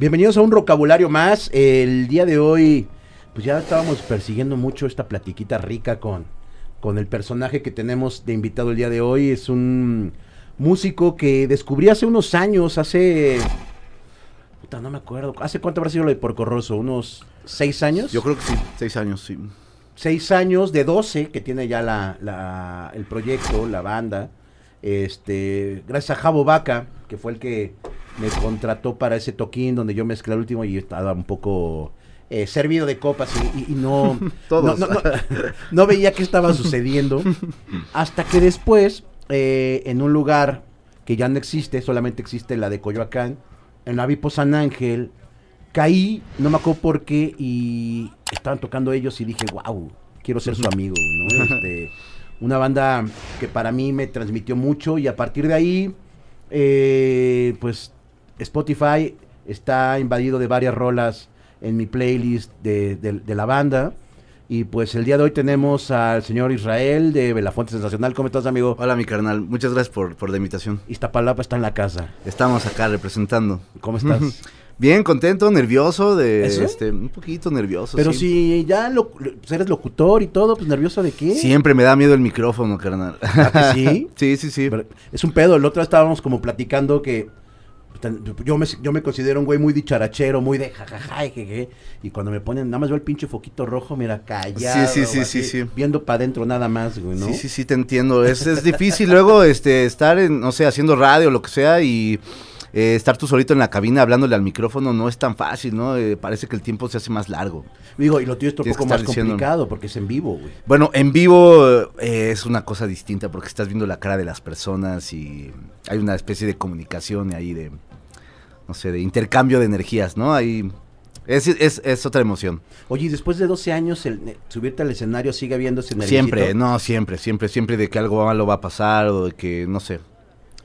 Bienvenidos a un vocabulario más. El día de hoy, pues ya estábamos persiguiendo mucho esta platiquita rica con, con el personaje que tenemos de invitado el día de hoy. Es un músico que descubrí hace unos años, hace... Puta, no me acuerdo. ¿Hace cuánto habrá sido lo de Porcorroso? ¿Unos seis años? Yo creo que sí, seis años, sí. seis años de 12 que tiene ya la, la- el proyecto, la banda. Este, gracias a Javo Vaca, que fue el que me contrató para ese toquín donde yo mezclé el último y estaba un poco eh, servido de copas y, y- y no, Todos. no, no- no- no veía qué estaba sucediendo. Hasta que después, eh, en un lugar que ya no existe, solamente existe la de Coyoacán, en la Vipo San Ángel, caí, no me acuerdo por qué, y estaban tocando ellos y dije, wow, quiero ser su amigo, ¿no? Este, una banda que para mí me transmitió mucho y a partir de ahí, eh, pues Spotify está invadido de varias rolas en mi playlist de, de- de la banda. Y pues el día de hoy tenemos al señor Israel de Belafonte Sensacional. ¿Cómo estás, amigo? Hola, mi carnal. Muchas gracias por, por la invitación. Iztapalapa está en la casa. Estamos acá representando. ¿Cómo estás? Bien, contento, nervioso, de ¿Eso? este, un poquito nervioso. Pero sí. si ya lo, pues eres locutor y todo, pues nervioso de qué? Siempre me da miedo el micrófono, carnal. ¿Ah, que sí? sí, sí, sí. Pero Es un pedo. El otro día estábamos como platicando que yo me, yo me considero un güey muy dicharachero, muy de jajaja, y jeje, y cuando me ponen, nada más veo el pinche foquito rojo, mira, callado. Sí, sí, sí, así, sí, sí. Viendo para adentro nada más, güey, ¿no? Sí, sí, sí, te entiendo. Es, es difícil luego este, estar, en, no sé, haciendo radio o lo que sea y eh, estar tú solito en la cabina hablándole al micrófono no es tan fácil, ¿no? Eh, parece que el tiempo se hace más largo. Digo, y lo tuyo es un poco más diciendo- complicado porque es en vivo, güey. Bueno, en vivo eh, es una cosa distinta porque estás viendo la cara de las personas y hay una especie de comunicación ahí de, no sé, de intercambio de energías, ¿no? Ahí es, es, es otra emoción. Oye, y después de 12 años, el, eh, subirte al escenario sigue habiendo ese Siempre, no, siempre, siempre, siempre de que algo malo va a pasar o de que, no sé,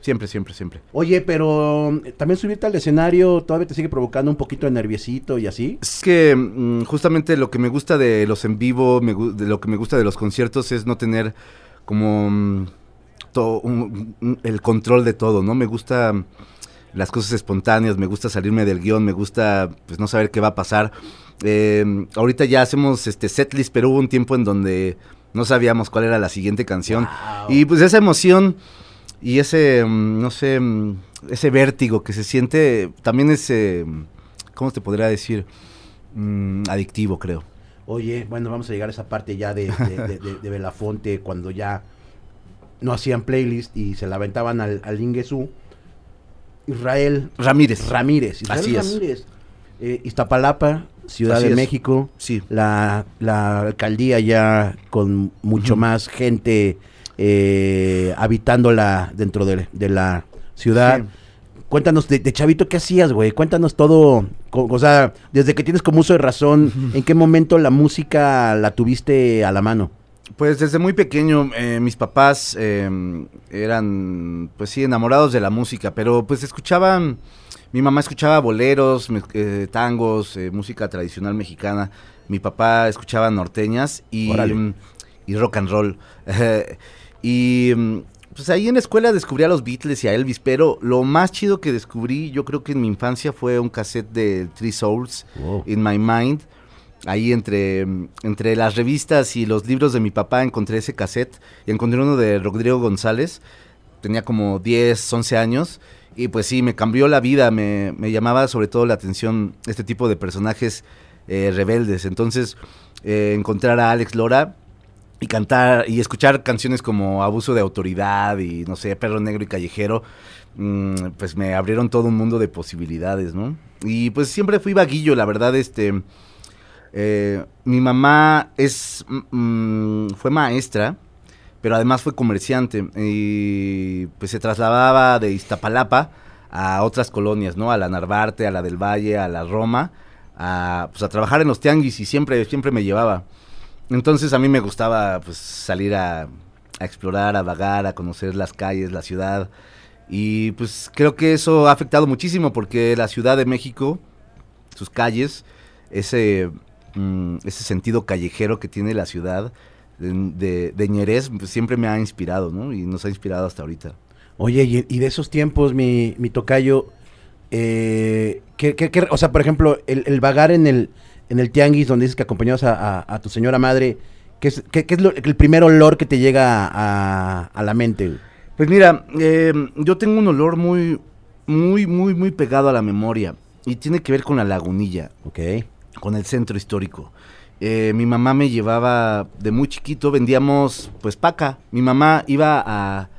siempre, siempre, siempre. Oye, pero también subirte al escenario todavía te sigue provocando un poquito de nerviosito y así. Es que mm, justamente lo que me gusta de los en vivo, me de lo que me gusta de los conciertos es no tener como mm, to- un- un- el control de todo, ¿no? Me gusta las cosas espontáneas, me gusta salirme del guion, me gusta pues no saber qué va a pasar. Eh, ahorita ya hacemos este setlist, pero hubo un tiempo en donde no sabíamos cuál era la siguiente canción. Wow. Y pues esa emoción y ese, mm, no sé, mm, ese vértigo que se siente también es, eh, ¿cómo te podría decir? Mm, adictivo, creo. Oye, bueno, vamos a llegar a esa parte ya de, de, de- de- Belafonte, cuando ya no hacían playlist y se la aventaban al, al. Israel Ramírez. Ramírez. Israel Así es. Eh, Iztapalapa, Ciudad Así de es. México. Sí. La, la alcaldía ya con mucho más gente eh, habitándola dentro de, de la ciudad. Sí. Cuéntanos, de, de chavito, ¿qué hacías, güey? Cuéntanos todo, co- o sea, desde que tienes como uso de razón, ¿en qué momento la música la tuviste a la mano? Pues desde muy pequeño eh, mis papás eh, eran, pues sí, enamorados de la música, pero pues escuchaban, mi mamá escuchaba boleros, me- eh, tangos, eh, música tradicional mexicana, mi papá escuchaba norteñas y, mm, y rock and roll. y mm, pues ahí en la escuela descubrí a los Beatles y a Elvis, pero lo más chido que descubrí yo creo que en mi infancia fue un cassette de Three Souls, In My Mind. Ahí entre, entre las revistas y los libros de mi papá encontré ese cassette y encontré uno de Rodrigo González. Tenía como 10, 11 años y pues sí, me cambió la vida. Me, me llamaba sobre todo la atención este tipo de personajes eh, rebeldes. Entonces, eh, encontrar a Alex Lora y cantar y escuchar canciones como Abuso de Autoridad y no sé, Perro Negro y Callejero, mm, pues me abrieron todo un mundo de posibilidades, ¿no? Y pues siempre fui vaguillo, la verdad, este... eh, mi mamá es mm, fue maestra, pero además fue comerciante y pues se trasladaba de Iztapalapa a otras colonias, ¿no? A la Narvarte, a la del Valle, a la Roma, a, pues a trabajar en los tianguis y siempre, siempre me llevaba. Entonces a mí me gustaba pues salir a, a explorar, a vagar, a conocer las calles, la ciudad. Y pues creo que eso ha afectado muchísimo porque la Ciudad de México, sus calles, ese, mm, ese sentido callejero que tiene la ciudad de, de, pues, siempre me ha inspirado, ¿no? Y nos ha inspirado hasta ahorita. Oye, y, y de esos tiempos, mi, mi tocayo, eh, ¿qué- qué- qué- o sea, por ejemplo, el, el vagar en el, en el tianguis donde dices que acompañabas a, a- a tu señora madre, ¿qué es, qué- es lo- el primer olor que te llega a, a la mente? Pues mira, eh, yo tengo un olor muy, muy, muy, muy pegado a la memoria. Y tiene que ver con la lagunilla, Ok. Con el centro histórico. Eh, mi mamá me llevaba de muy chiquito, vendíamos pues paca. Mi mamá iba a,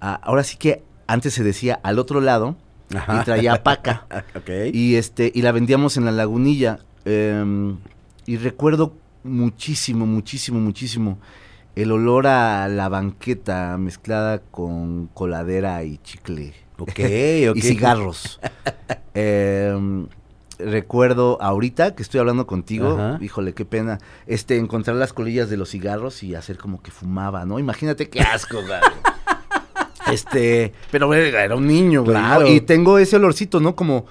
a- ahora sí que antes se decía al otro lado Ajá. y traía paca. ok. Y este, y la vendíamos en la lagunilla. em, y recuerdo muchísimo, muchísimo, muchísimo el olor a la banqueta mezclada con coladera y chicle. ok, ok. Y cigarros. Em, recuerdo ahorita que estoy hablando contigo, Ajá. híjole, qué pena, este, encontrar las colillas de los cigarros y hacer como que fumaba, ¿no? Imagínate qué asco, güey. Este, pero era un niño, güey. ¿no? Claro. Y tengo ese olorcito, ¿no? Como,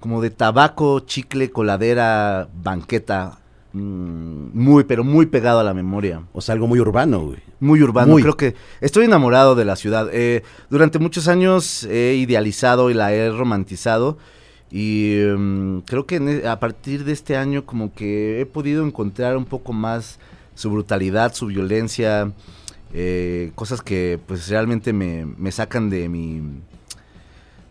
como de tabaco, chicle, coladera, banqueta. mm, muy, pero muy pegado a la memoria. O sea, algo muy urbano, güey. Muy urbano, Muy. creo que estoy enamorado de la ciudad. Eh, durante muchos años he idealizado y la he romantizado y mm, creo que e- a partir de este año como que he podido encontrar un poco más su brutalidad, su violencia, eh, cosas que pues realmente me, me sacan de mi,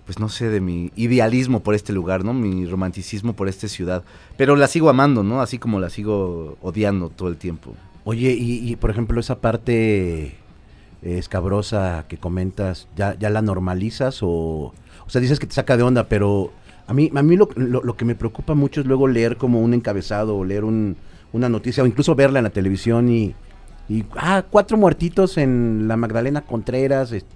pues no sé, de mi idealismo por este lugar, ¿no? Mi romanticismo por esta ciudad. Pero la sigo amando, ¿no? Así como la sigo odiando todo el tiempo. Oye, y, y, por ejemplo, esa parte eh, escabrosa que comentas, ¿ya, ya la normalizas o, o sea, dices que te saca de onda, pero a mí, a mí lo, lo- lo que me preocupa mucho es luego leer como un encabezado o leer un- una noticia o incluso verla en la televisión y, y, ah, cuatro muertitos en la Magdalena Contreras, este,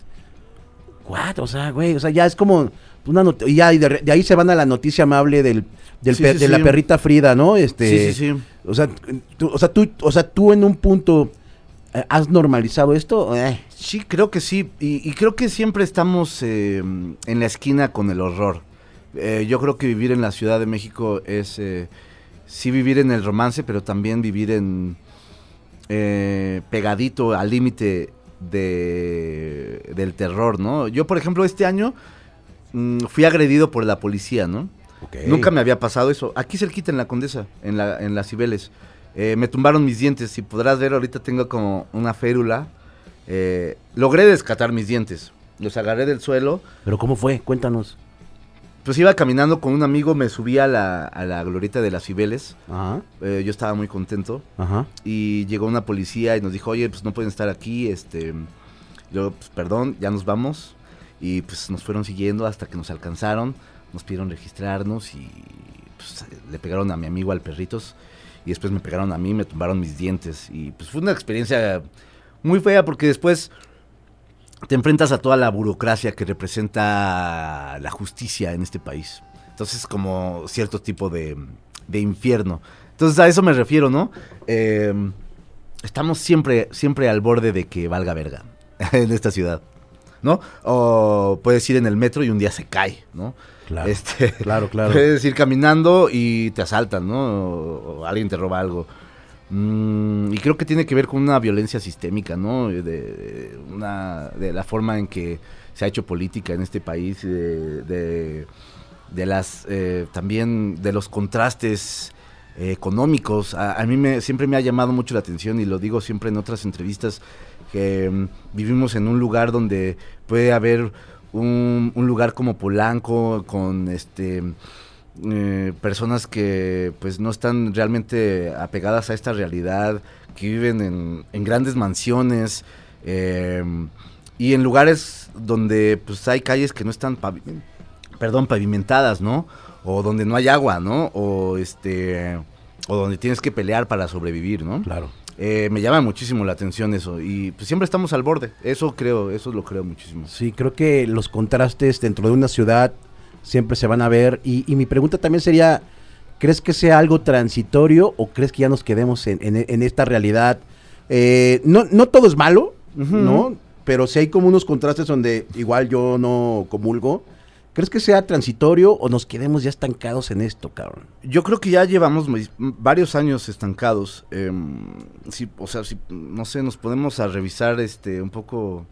cuatro, o sea, güey, o sea, ya es como una y ya y de, de ahí se van a la noticia amable del, del Sí, per- sí, de la perrita Frida, ¿no? Este, Sí, sí, sí. o sea, tú, o sea, tú, o sea, tú en un punto eh, has normalizado esto. Eh, Sí, creo que sí. Y, y creo que siempre estamos eh, en la esquina con el horror. Eh, yo creo que vivir en la Ciudad de México es eh, sí vivir en el romance, pero también vivir en eh, pegadito al límite de, del terror, ¿no? Yo, por ejemplo, este año mm, fui agredido por la policía, ¿no? Nunca me había pasado eso. Aquí cerquita en la Condesa, en, la, en las Cibeles. Eh, me tumbaron mis dientes. Si podrás ver, ahorita tengo como una férula. Eh, logré descatar mis dientes. Los agarré del suelo. Pero ¿cómo fue? Cuéntanos. Pues iba caminando con un amigo, me subí a la, a la glorieta de las Cibeles. Ajá, Eh, yo estaba muy contento. ajá. Y llegó una policía y nos dijo, oye, pues no pueden estar aquí. Este, yo, pues perdón, ya nos vamos. Y pues nos fueron siguiendo hasta que nos alcanzaron. Nos pidieron registrarnos y pues, le pegaron a mi amigo al perritos. Y después me pegaron a mí, me tumbaron mis dientes. Y pues fue una experiencia muy fea porque después te enfrentas a toda la burocracia que representa la justicia en este país. Entonces, como cierto tipo de, de infierno. Entonces, a eso me refiero, ¿no? Eh, estamos siempre, siempre al borde de que valga verga en esta ciudad, ¿no? O puedes ir en el metro y un día se cae, ¿no? Claro. Este, Claro, claro. Puedes ir caminando y te asaltan, ¿no? O, o alguien te roba algo. Mm, y creo que tiene que ver con una violencia sistémica, ¿no? De, de una, de la forma en que se ha hecho política en este país, de, de, de las, eh, también de los contrastes eh, económicos. A, a mí me, siempre me ha llamado mucho la atención y lo digo siempre en otras entrevistas, que mm, vivimos en un lugar donde puede haber un, un lugar como Polanco con este eh, personas que pues no están realmente apegadas a esta realidad, que viven en, en grandes mansiones eh, y en lugares donde pues hay calles que no están pavi- perdón, pavimentadas, ¿no? O donde no hay agua, ¿no? O este o donde tienes que pelear para sobrevivir, ¿no? Claro. Eh, me llama muchísimo la atención eso y pues siempre estamos al borde. Eso creo, eso lo creo muchísimo. Sí, creo que los contrastes dentro de una ciudad siempre se van a ver. Y, y mi pregunta también sería, ¿crees que sea algo transitorio o crees que ya nos quedemos en, en- en esta realidad? Eh, no, no todo es malo. ¿no? Pero sí hay como unos contrastes donde igual yo no comulgo. ¿Crees que sea transitorio o nos quedemos ya estancados en esto, cabrón? Yo creo que ya llevamos varios años estancados. em, sí, o sea, si, no sé, nos podemos a revisar este un poco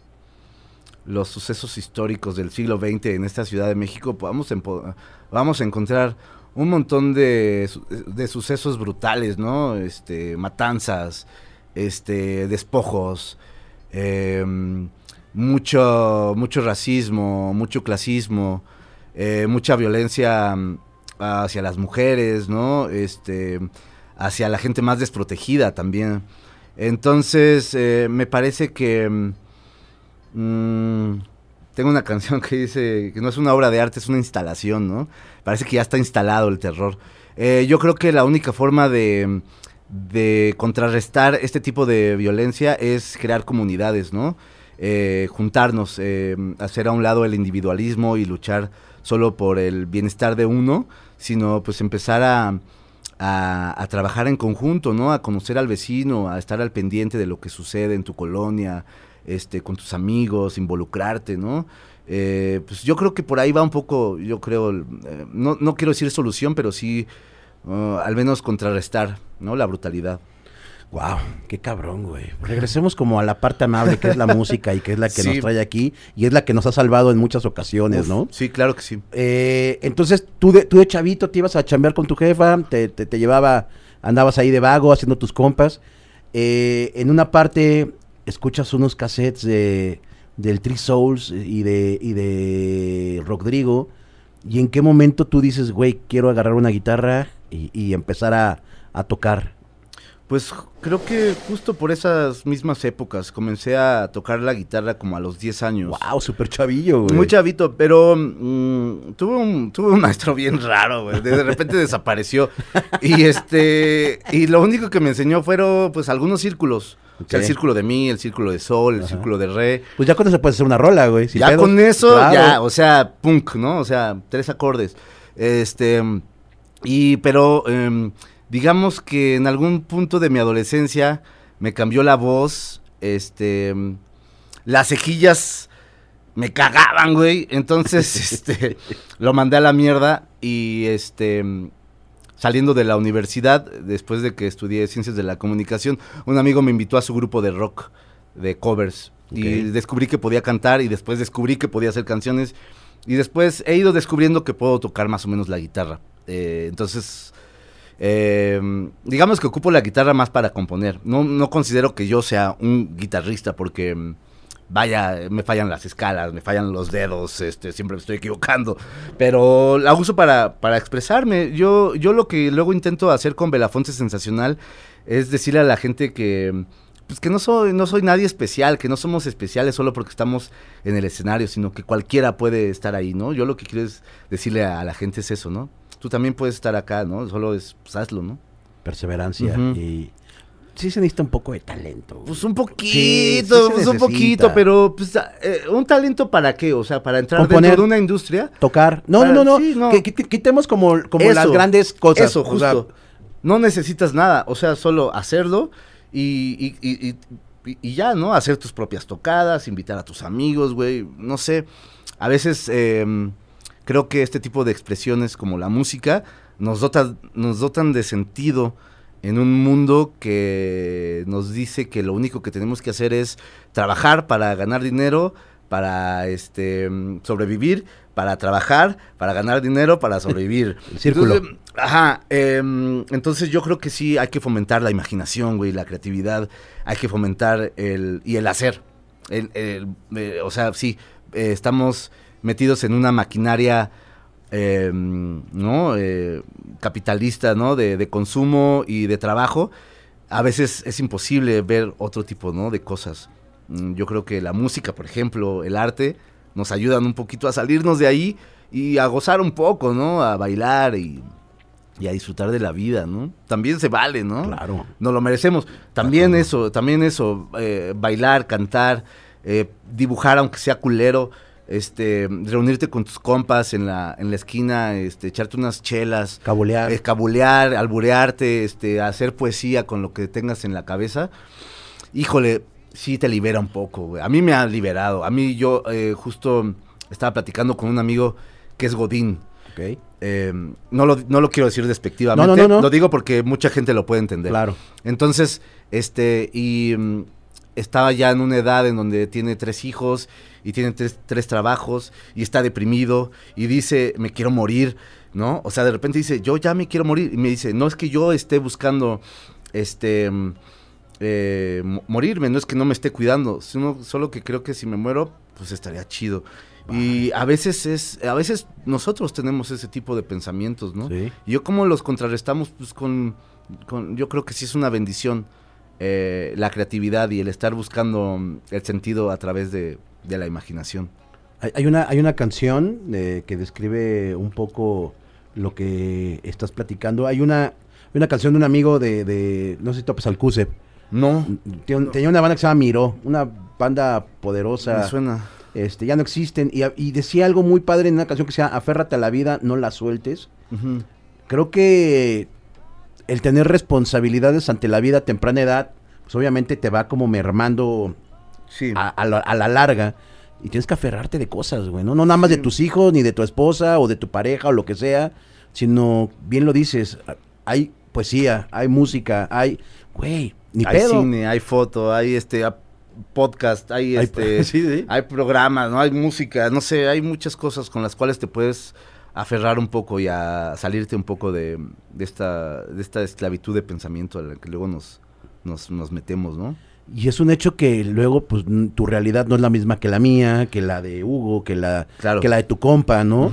los sucesos históricos del siglo XX en esta Ciudad de México, vamos, vamos a encontrar un montón de, de, sucesos brutales, ¿no? Este, matanzas, este, despojos, em, mucho, mucho racismo, mucho clasismo, eh, mucha violencia hacia las mujeres, ¿no? Este, hacia la gente más desprotegida también. Entonces, eh, me parece que mm, tengo una canción que dice que no es una obra de arte, es una instalación, ¿no? Parece que ya está instalado el terror. Eh, yo creo que la única forma de, contrarrestar este tipo de violencia es crear comunidades, ¿no? Eh, juntarnos, hacer a un lado el individualismo y luchar solo por el bienestar de uno, sino pues empezar a, a, trabajar en conjunto, ¿no? A conocer al vecino, a estar al pendiente de lo que sucede en tu colonia, este, con tus amigos, involucrarte, ¿no? Eh, pues yo creo que por ahí va un poco, yo creo, eh, no, no quiero decir solución, pero sí uh, al menos contrarrestar, ¿no? La brutalidad. Wow, qué cabrón, güey. Regresemos como a la parte amable que es la música y que es la que nos trae aquí y es la que nos ha salvado en muchas ocasiones, ¿no? Sí, claro que sí. Eh, entonces, tú de, tú de chavito te ibas a chambear con tu jefa, te, te, llevaba, andabas ahí de vago haciendo tus compas. Eh, en una parte escuchas unos cassettes de, del Three Souls y de, y de Rodrigo. ¿Y en qué momento tú dices, güey, quiero agarrar una guitarra y, empezar a, a tocar? Pues creo que justo por esas mismas épocas comencé a tocar la guitarra como a los 10 años. Wow, súper chavillo, güey. Muy chavito, pero mm, tuve, un, tuve un maestro bien raro, güey. De repente desapareció. Y este y lo único que me enseñó fueron pues algunos círculos. O sea, el círculo de mi, el círculo de sol, el círculo de re. Pues ya con eso puede hacer una rola, güey. ya con eso, ya, o sea, punk, ¿no? O sea, tres acordes. Este, y, pero, eh, digamos que en algún punto de mi adolescencia me cambió la voz, este, las cejillas me cagaban, güey, entonces, este, lo mandé a la mierda y, este, saliendo de la universidad, después de que estudié ciencias de la comunicación, un amigo me invitó a su grupo de rock, de covers, y descubrí que podía cantar y después descubrí que podía hacer canciones y después he ido descubriendo que puedo tocar más o menos la guitarra. Eh, entonces, eh, digamos que ocupo la guitarra más para componer. No, no considero que yo sea un guitarrista porque mm, vaya, me fallan las escalas, me fallan los dedos, este, siempre me estoy equivocando. Pero la uso para, para expresarme. Yo, yo lo que luego intento hacer con Belafonte Sensacional es decirle a la gente que pues que no soy, no soy nadie especial, que no somos especiales solo porque estamos en el escenario, sino que cualquiera puede estar ahí, ¿no? Yo lo que quiero es decirle a la gente es eso, ¿no? tú también puedes estar acá, ¿no? Solo es, pues hazlo, ¿no? Perseverancia y sí se necesita un poco de talento. Pues un poquito, pues un poquito, pero pues, eh, un talento para qué, o sea, para entrar dentro de una industria. Tocar. No, no, no, no, Que, quitemos como, como las grandes cosas. Eso, justo. no necesitas nada, o sea, solo hacerlo y, y, y, ya, ¿no? Hacer tus propias tocadas, invitar a tus amigos, güey, no sé. A veces... Eh, creo que este tipo de expresiones como la música nos, nos dotan de sentido en un mundo que nos dice que lo único que tenemos que hacer es trabajar para ganar dinero, para este sobrevivir, para trabajar, para ganar dinero, para sobrevivir. El círculo. ajá. Em, entonces yo creo que sí hay que fomentar la imaginación, güey, la creatividad, hay que fomentar el y el hacer. El, eh, o sea, sí, eh, estamos metidos en una maquinaria eh, ¿no? Eh, capitalista, ¿no? De, consumo y de trabajo, a veces es imposible ver otro tipo, ¿no? De cosas. Mm, yo creo que la música, por ejemplo, el arte, nos ayudan un poquito a salirnos de ahí y a gozar un poco, ¿no? A bailar y, a disfrutar de la vida, ¿no? También se vale, ¿no? Claro. Nos lo merecemos. También eso, también eso, eh, bailar, cantar, dibujar aunque sea culero este, reunirte con tus compas en la, en la esquina, este, echarte unas chelas, cabulear, eh, cabulear, alburearte, este, hacer poesía con lo que tengas en la cabeza, híjole, sí te libera un poco, güey. A mí me ha liberado. A mí yo eh, justo estaba platicando con un amigo que es Godín. Okay. Eh, no, lo, no lo quiero decir despectivamente, lo digo porque mucha gente lo puede entender. Claro. Entonces, este, y mm, estaba ya en una edad en donde tiene tres hijos y tiene tres, tres trabajos y está deprimido y dice, me quiero morir, ¿no? O sea, de repente dice, yo ya me quiero morir. Y me dice, no es que yo esté buscando, este, eh, mo- morirme, no es que no me esté cuidando, sino solo que creo que si me muero, pues estaría chido. Y a veces es, a veces nosotros tenemos ese tipo de pensamientos, ¿no? Sí. Y yo cómo los contrarrestamos, pues con, con- yo creo que sí es una bendición eh, la creatividad y el estar buscando mm, el sentido a través de, de la imaginación. Hay, una, hay una canción eh, que describe un poco lo que estás platicando. Hay una, una canción de un amigo de, de no sé si topes Alcuse. No, Ten- Tenía una banda que se llama Miró, una banda poderosa. me suena. Este, ya no existen. Y, y decía algo muy padre en una canción que se llama Aférrate a la vida, no la sueltes. Creo que el tener responsabilidades ante la vida a temprana edad, pues obviamente te va como mermando Sí. a, a la, a la larga. Y tienes que aferrarte de cosas, güey. No, no nada más de tus hijos, ni de tu esposa, o de tu pareja, o lo que sea. Sino, bien lo dices, hay poesía, hay música, hay... Güey, ni hay pedo. cine, hay foto, hay este podcast, hay Hay- este sí, sí. hay programas, no hay música, no sé, hay muchas cosas con las cuales te puedes aferrar un poco y a salirte un poco de, de esta de esta esclavitud de pensamiento a la que luego nos nos, nos metemos, ¿no? Y es un hecho que luego, pues, tu realidad no es la misma que la mía, que la de Hugo, que la, Claro. que la de tu compa, ¿no?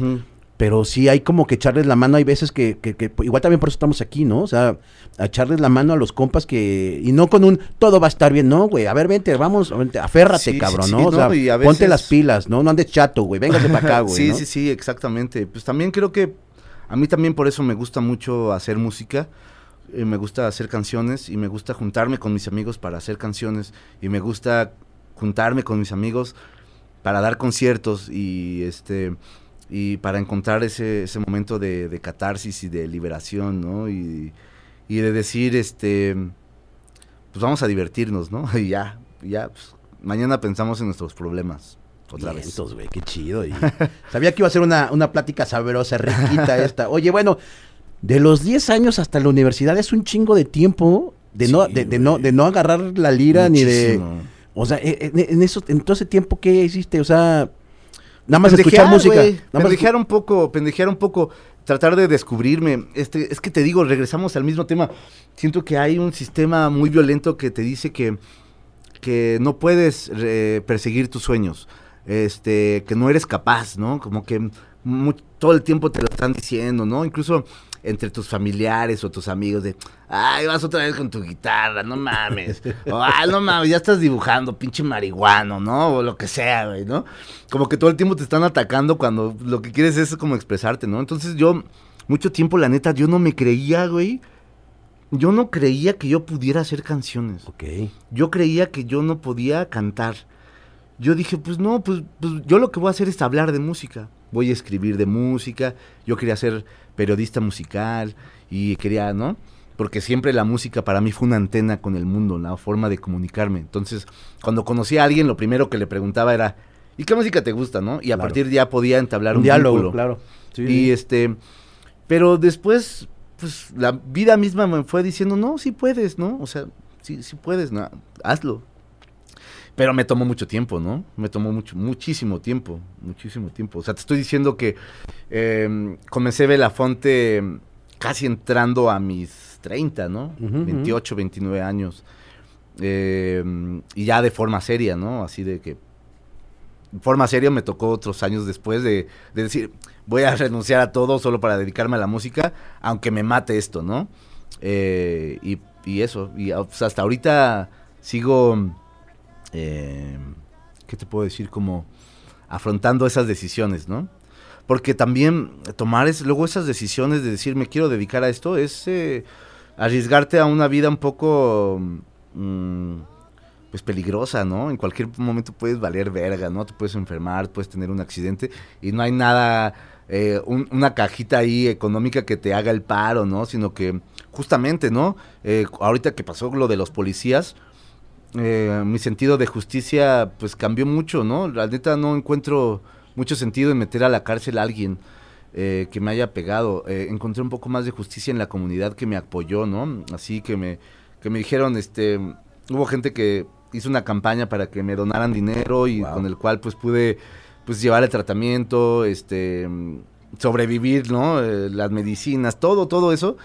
Pero sí hay como que echarles la mano, hay veces que, que- que- igual también por eso estamos aquí, ¿no? O sea, a echarles la mano a los compas que, y no con un, todo va a estar bien, no, güey, a ver, vente, vamos, vente, aférrate, Sí, cabrón, sí, ¿no? O sea, ponte las pilas, ¿no? No andes chato, güey, véngase para acá, güey, sí, ¿no? sí, sí, exactamente. Pues también creo que a mí también por eso me gusta mucho hacer música. eh, me gusta hacer canciones y me gusta juntarme con mis amigos para hacer canciones y me gusta juntarme con mis amigos para dar conciertos y este y para encontrar ese, ese momento de, de catarsis y de liberación, ¿no? Y, y de decir, este, pues vamos a divertirnos, ¿no? Y ya, ya, pues, mañana pensamos en nuestros problemas otra vez. Vientos, güey, qué chido. y sabía que iba a ser una, una plática sabrosa, riquita esta. Oye, bueno, de los 10 años hasta la universidad es un chingo de tiempo de, no, de, de no, de no agarrar la lira ni de... O sea, e- en, en eso, en todo ese tiempo, ¿qué hiciste? O sea, nada más escuchar música. güey, Nada más pendejear un poco, pendejear un poco, tratar de descubrirme. Este, es que te digo, regresamos al mismo tema. Siento que hay un sistema muy violento que te dice que, que no puedes eh, perseguir tus sueños. Este, que no eres capaz, ¿no? Como que todo el tiempo te lo están diciendo, ¿no? Incluso entre tus familiares o tus amigos de, ay, vas otra vez con tu guitarra, no mames. o, ay, no mames, ya estás dibujando, pinche marihuano, ¿no? O lo que sea, güey, ¿no? Como que todo el tiempo te están atacando cuando lo que quieres es como expresarte, ¿no? Entonces yo, mucho tiempo, la neta, yo no me creía, güey. Yo no creía que yo pudiera hacer canciones. Ok. Yo creía que yo no podía cantar. Yo dije, pues no, pues, pues yo lo que voy a hacer es hablar de música. Voy a escribir de música. Yo quería ser periodista musical y quería, ¿no? Porque siempre la música para mí fue una antena con el mundo, una forma de comunicarme. Entonces, cuando conocí a alguien, lo primero que le preguntaba era, ¿y qué música te gusta, no? Y a Claro. partir de ya podía entablar Un un, diálogo, vínculo. claro. Sí, Y sí. este, pero después, pues la vida misma me fue diciendo, no, sí puedes, ¿no? O sea, sí, sí puedes, no, hazlo. Pero me tomó mucho tiempo, ¿no? Me tomó mucho, muchísimo tiempo, muchísimo tiempo. O sea, te estoy diciendo que eh, comencé Belafonte casi entrando a mis 30, ¿no? Ujú, ujú. 28, 29 años. Eh, y ya de forma seria, ¿no? Así de que forma seria me tocó otros años después de, de decir, voy a renunciar a todo solo para dedicarme a la música, aunque me mate esto, ¿no? Eh, y, y eso, y pues, hasta ahorita sigo, eh, ¿qué te puedo decir? Como afrontando esas decisiones, ¿no? Porque también tomar es, luego esas decisiones de decir, me quiero dedicar a esto, es eh, arriesgarte a una vida un poco... mm, pues peligrosa, ¿no? En cualquier momento puedes valer verga, ¿no? Te puedes enfermar, puedes tener un accidente y no hay nada, eh, un- una cajita ahí económica que te haga el paro, ¿no? Sino que justamente, ¿no? Eh, ahorita que pasó lo de los policías, eh, mi sentido de justicia pues cambió mucho, ¿no? La neta no encuentro mucho sentido en meter a la cárcel a alguien eh, que me haya pegado. Eh, encontré un poco más de justicia en la comunidad que me apoyó, ¿no? Así que me, que me dijeron, este, hubo gente que hice una campaña para que me donaran dinero y con el cual pues pude pues llevar el tratamiento, este sobrevivir, ¿no? Eh, las medicinas, todo, todo eso.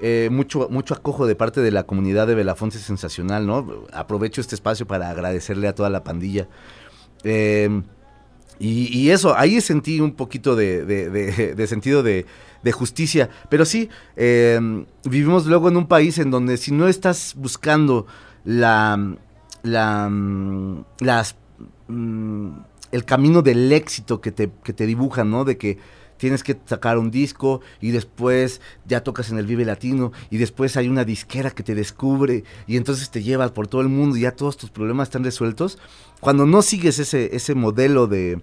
Eh, mucho, mucho acojo de parte de la comunidad de Belafonte sensacional, ¿no? Aprovecho este espacio para agradecerle a toda la pandilla. Eh, y, eso, ahí sentí un poquito de, sentido de, justicia. Pero sí, vivimos luego en un país en donde si no estás buscando la, la, las, mm, el camino del éxito que te, que te dibujan, ¿no? De que tienes que sacar un disco y después ya tocas en el Vive Latino y después hay una disquera que te descubre y entonces te llevas por todo el mundo y ya todos tus problemas están resueltos. Cuando no sigues ese, ese modelo de,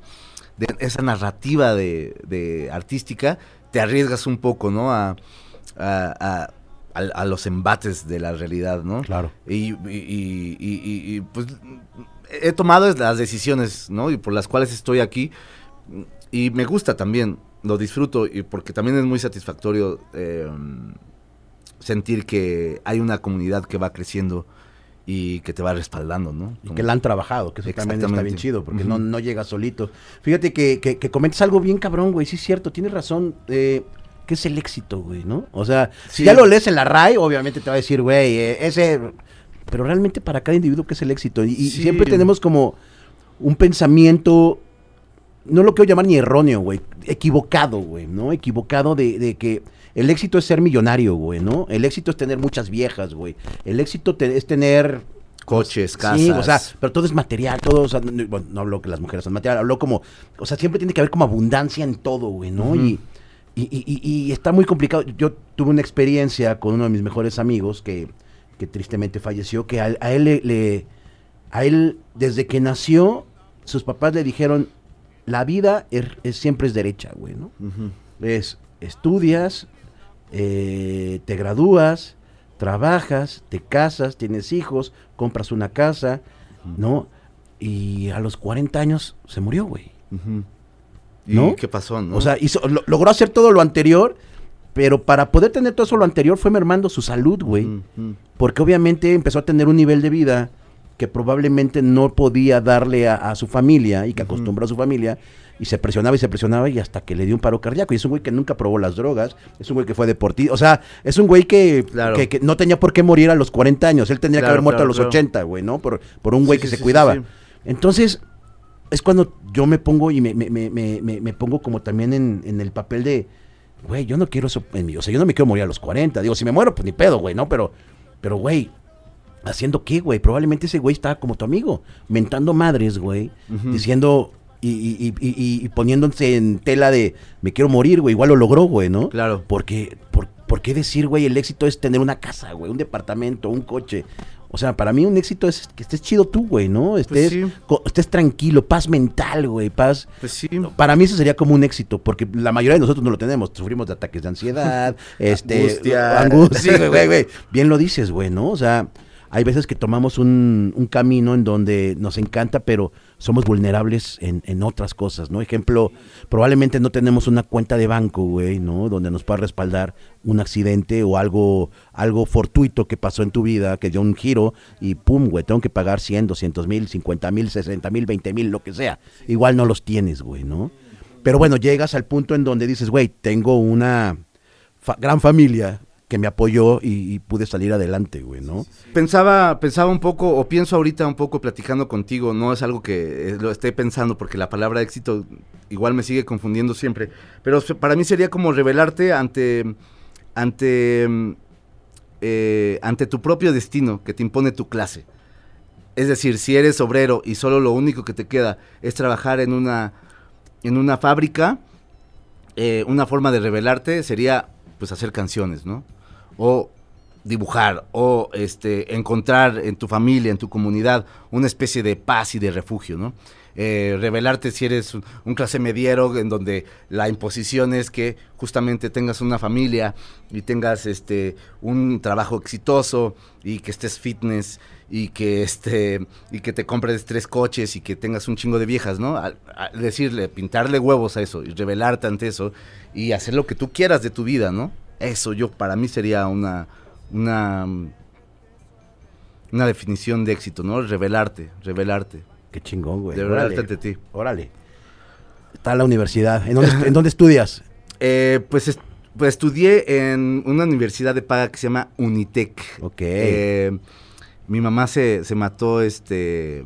esa narrativa de, artística, te arriesgas un poco, ¿no? A, a, los embates de la realidad, ¿no? Claro. Y, y, y, pues he tomado las decisiones, ¿no? Y por las cuales estoy aquí. Y me gusta también lo disfruto y porque también es muy satisfactorio eh, sentir que hay una comunidad que va creciendo y que te va respaldando, ¿no? Y que la han trabajado, que eso también está bien chido, porque no, no llega solito. Fíjate que, que, comentas algo bien cabrón, güey, sí es cierto, tienes razón, eh, ¿qué es el éxito, güey, no? O sea, si ya lo lees en la RAI, obviamente te va a decir, güey, eh, ese... Pero realmente para cada individuo, ¿qué es el éxito? Y, y siempre tenemos como un pensamiento no lo quiero llamar ni erróneo, güey, equivocado, güey, ¿no? Equivocado de, que el éxito es ser millonario, güey, ¿no? El éxito es tener muchas viejas, güey. El éxito es tener coches, casas. Sí, o sea, pero todo es material, todo, o sea, no, bueno, no hablo que las mujeres son material, hablo como, o sea, siempre tiene que haber como abundancia en todo, güey, ¿no? y, y, y, y, está muy complicado. Yo tuve una experiencia con uno de mis mejores amigos que, que tristemente falleció, que a, él le, a él, desde que nació, sus papás le dijeron, la vida es, siempre es derecha, güey, ¿no? Es, estudias, eh, te gradúas, trabajas, te casas, tienes hijos, compras una casa, ¿no? Y a los 40 años se murió, güey. ¿Y qué pasó, no? O sea, logró hacer todo lo anterior, pero para poder tener todo eso lo anterior fue mermando su salud, güey. Porque obviamente empezó a tener un nivel de vida que probablemente no podía darle a, su familia y que acostumbró a su familia y se presionaba y se presionaba y hasta que le dio un paro cardíaco. Y es un güey que nunca probó las drogas, es un güey que fue deportista, o sea, es un güey que, que, no tenía por qué morir a los 40 años, él tendría que haber muerto a los 80, güey, ¿no? Por, por un güey que se cuidaba. Entonces, es cuando yo me pongo y me, me, me, me pongo como también en, en el papel de, güey, yo no quiero eso en mí, o sea, yo no me quiero morir a los 40, digo, si me muero, pues ni pedo, güey, ¿no? Pero, pero, güey, ¿Haciendo qué, güey? Probablemente ese güey estaba como tu amigo, mentando madres, güey, diciendo y, y, poniéndose en tela de me quiero morir, güey. Igual lo logró, güey, ¿no? Claro. Porque, por, por, qué decir, güey, el éxito es tener una casa, güey, un departamento, un coche? O sea, para mí un éxito es que estés chido tú, güey, ¿no? Pues estés, estés tranquilo, paz mental, güey, paz. Pues sí. Para mí eso sería como un éxito, porque la mayoría de nosotros no lo tenemos. Sufrimos de ataques de ansiedad, este, angustia. angustia, güey, güey. Bien lo dices, güey, ¿no? O sea, hay veces que tomamos un, camino en donde nos encanta, pero somos vulnerables en, en, otras cosas, ¿no? Ejemplo, probablemente no tenemos una cuenta de banco, güey, ¿no? Donde nos pueda respaldar un accidente o algo, algo fortuito que pasó en tu vida, que dio un giro y pum, güey, tengo que pagar 100, 200 mil, 50 mil, 60 mil, 20 mil, lo que sea. Igual no los tienes, güey, ¿no? Pero bueno, llegas al punto en donde dices, güey, tengo una gran familia, que me apoyó y, pude salir adelante, güey, ¿no? Pensaba, pensaba un poco, o pienso ahorita un poco platicando contigo, no es algo que eh, lo esté pensando, porque la palabra éxito igual me sigue confundiendo siempre, pero para mí sería como revelarte ante, ante, eh, ante tu propio destino que te impone tu clase. Es decir, si eres obrero y solo lo único que te queda es trabajar en una, en una fábrica, eh, una forma de revelarte sería pues hacer canciones, ¿no? O dibujar o este, encontrar en tu familia, en tu comunidad, una especie de paz y de refugio, ¿no? Eh, revelarte si eres un, clase mediero en donde la imposición es que justamente tengas una familia y tengas este un trabajo exitoso y que estés fitness y que este y que te compres tres coches y que tengas un chingo de viejas, ¿no? decirle, pintarle huevos a eso y revelarte ante eso y hacer lo que tú quieras de tu vida, ¿no? Eso yo para mí sería una una una definición de éxito, ¿no? Revelarte, revelarte. Qué chingón, güey. Revelarte ante ti. órale. Está la universidad. ¿En dónde, ¿en dónde estudias? Eh, pues, est- pues estudié en una universidad de paga que se llama Unitec. Ok. Eh, mi mamá se, se mató este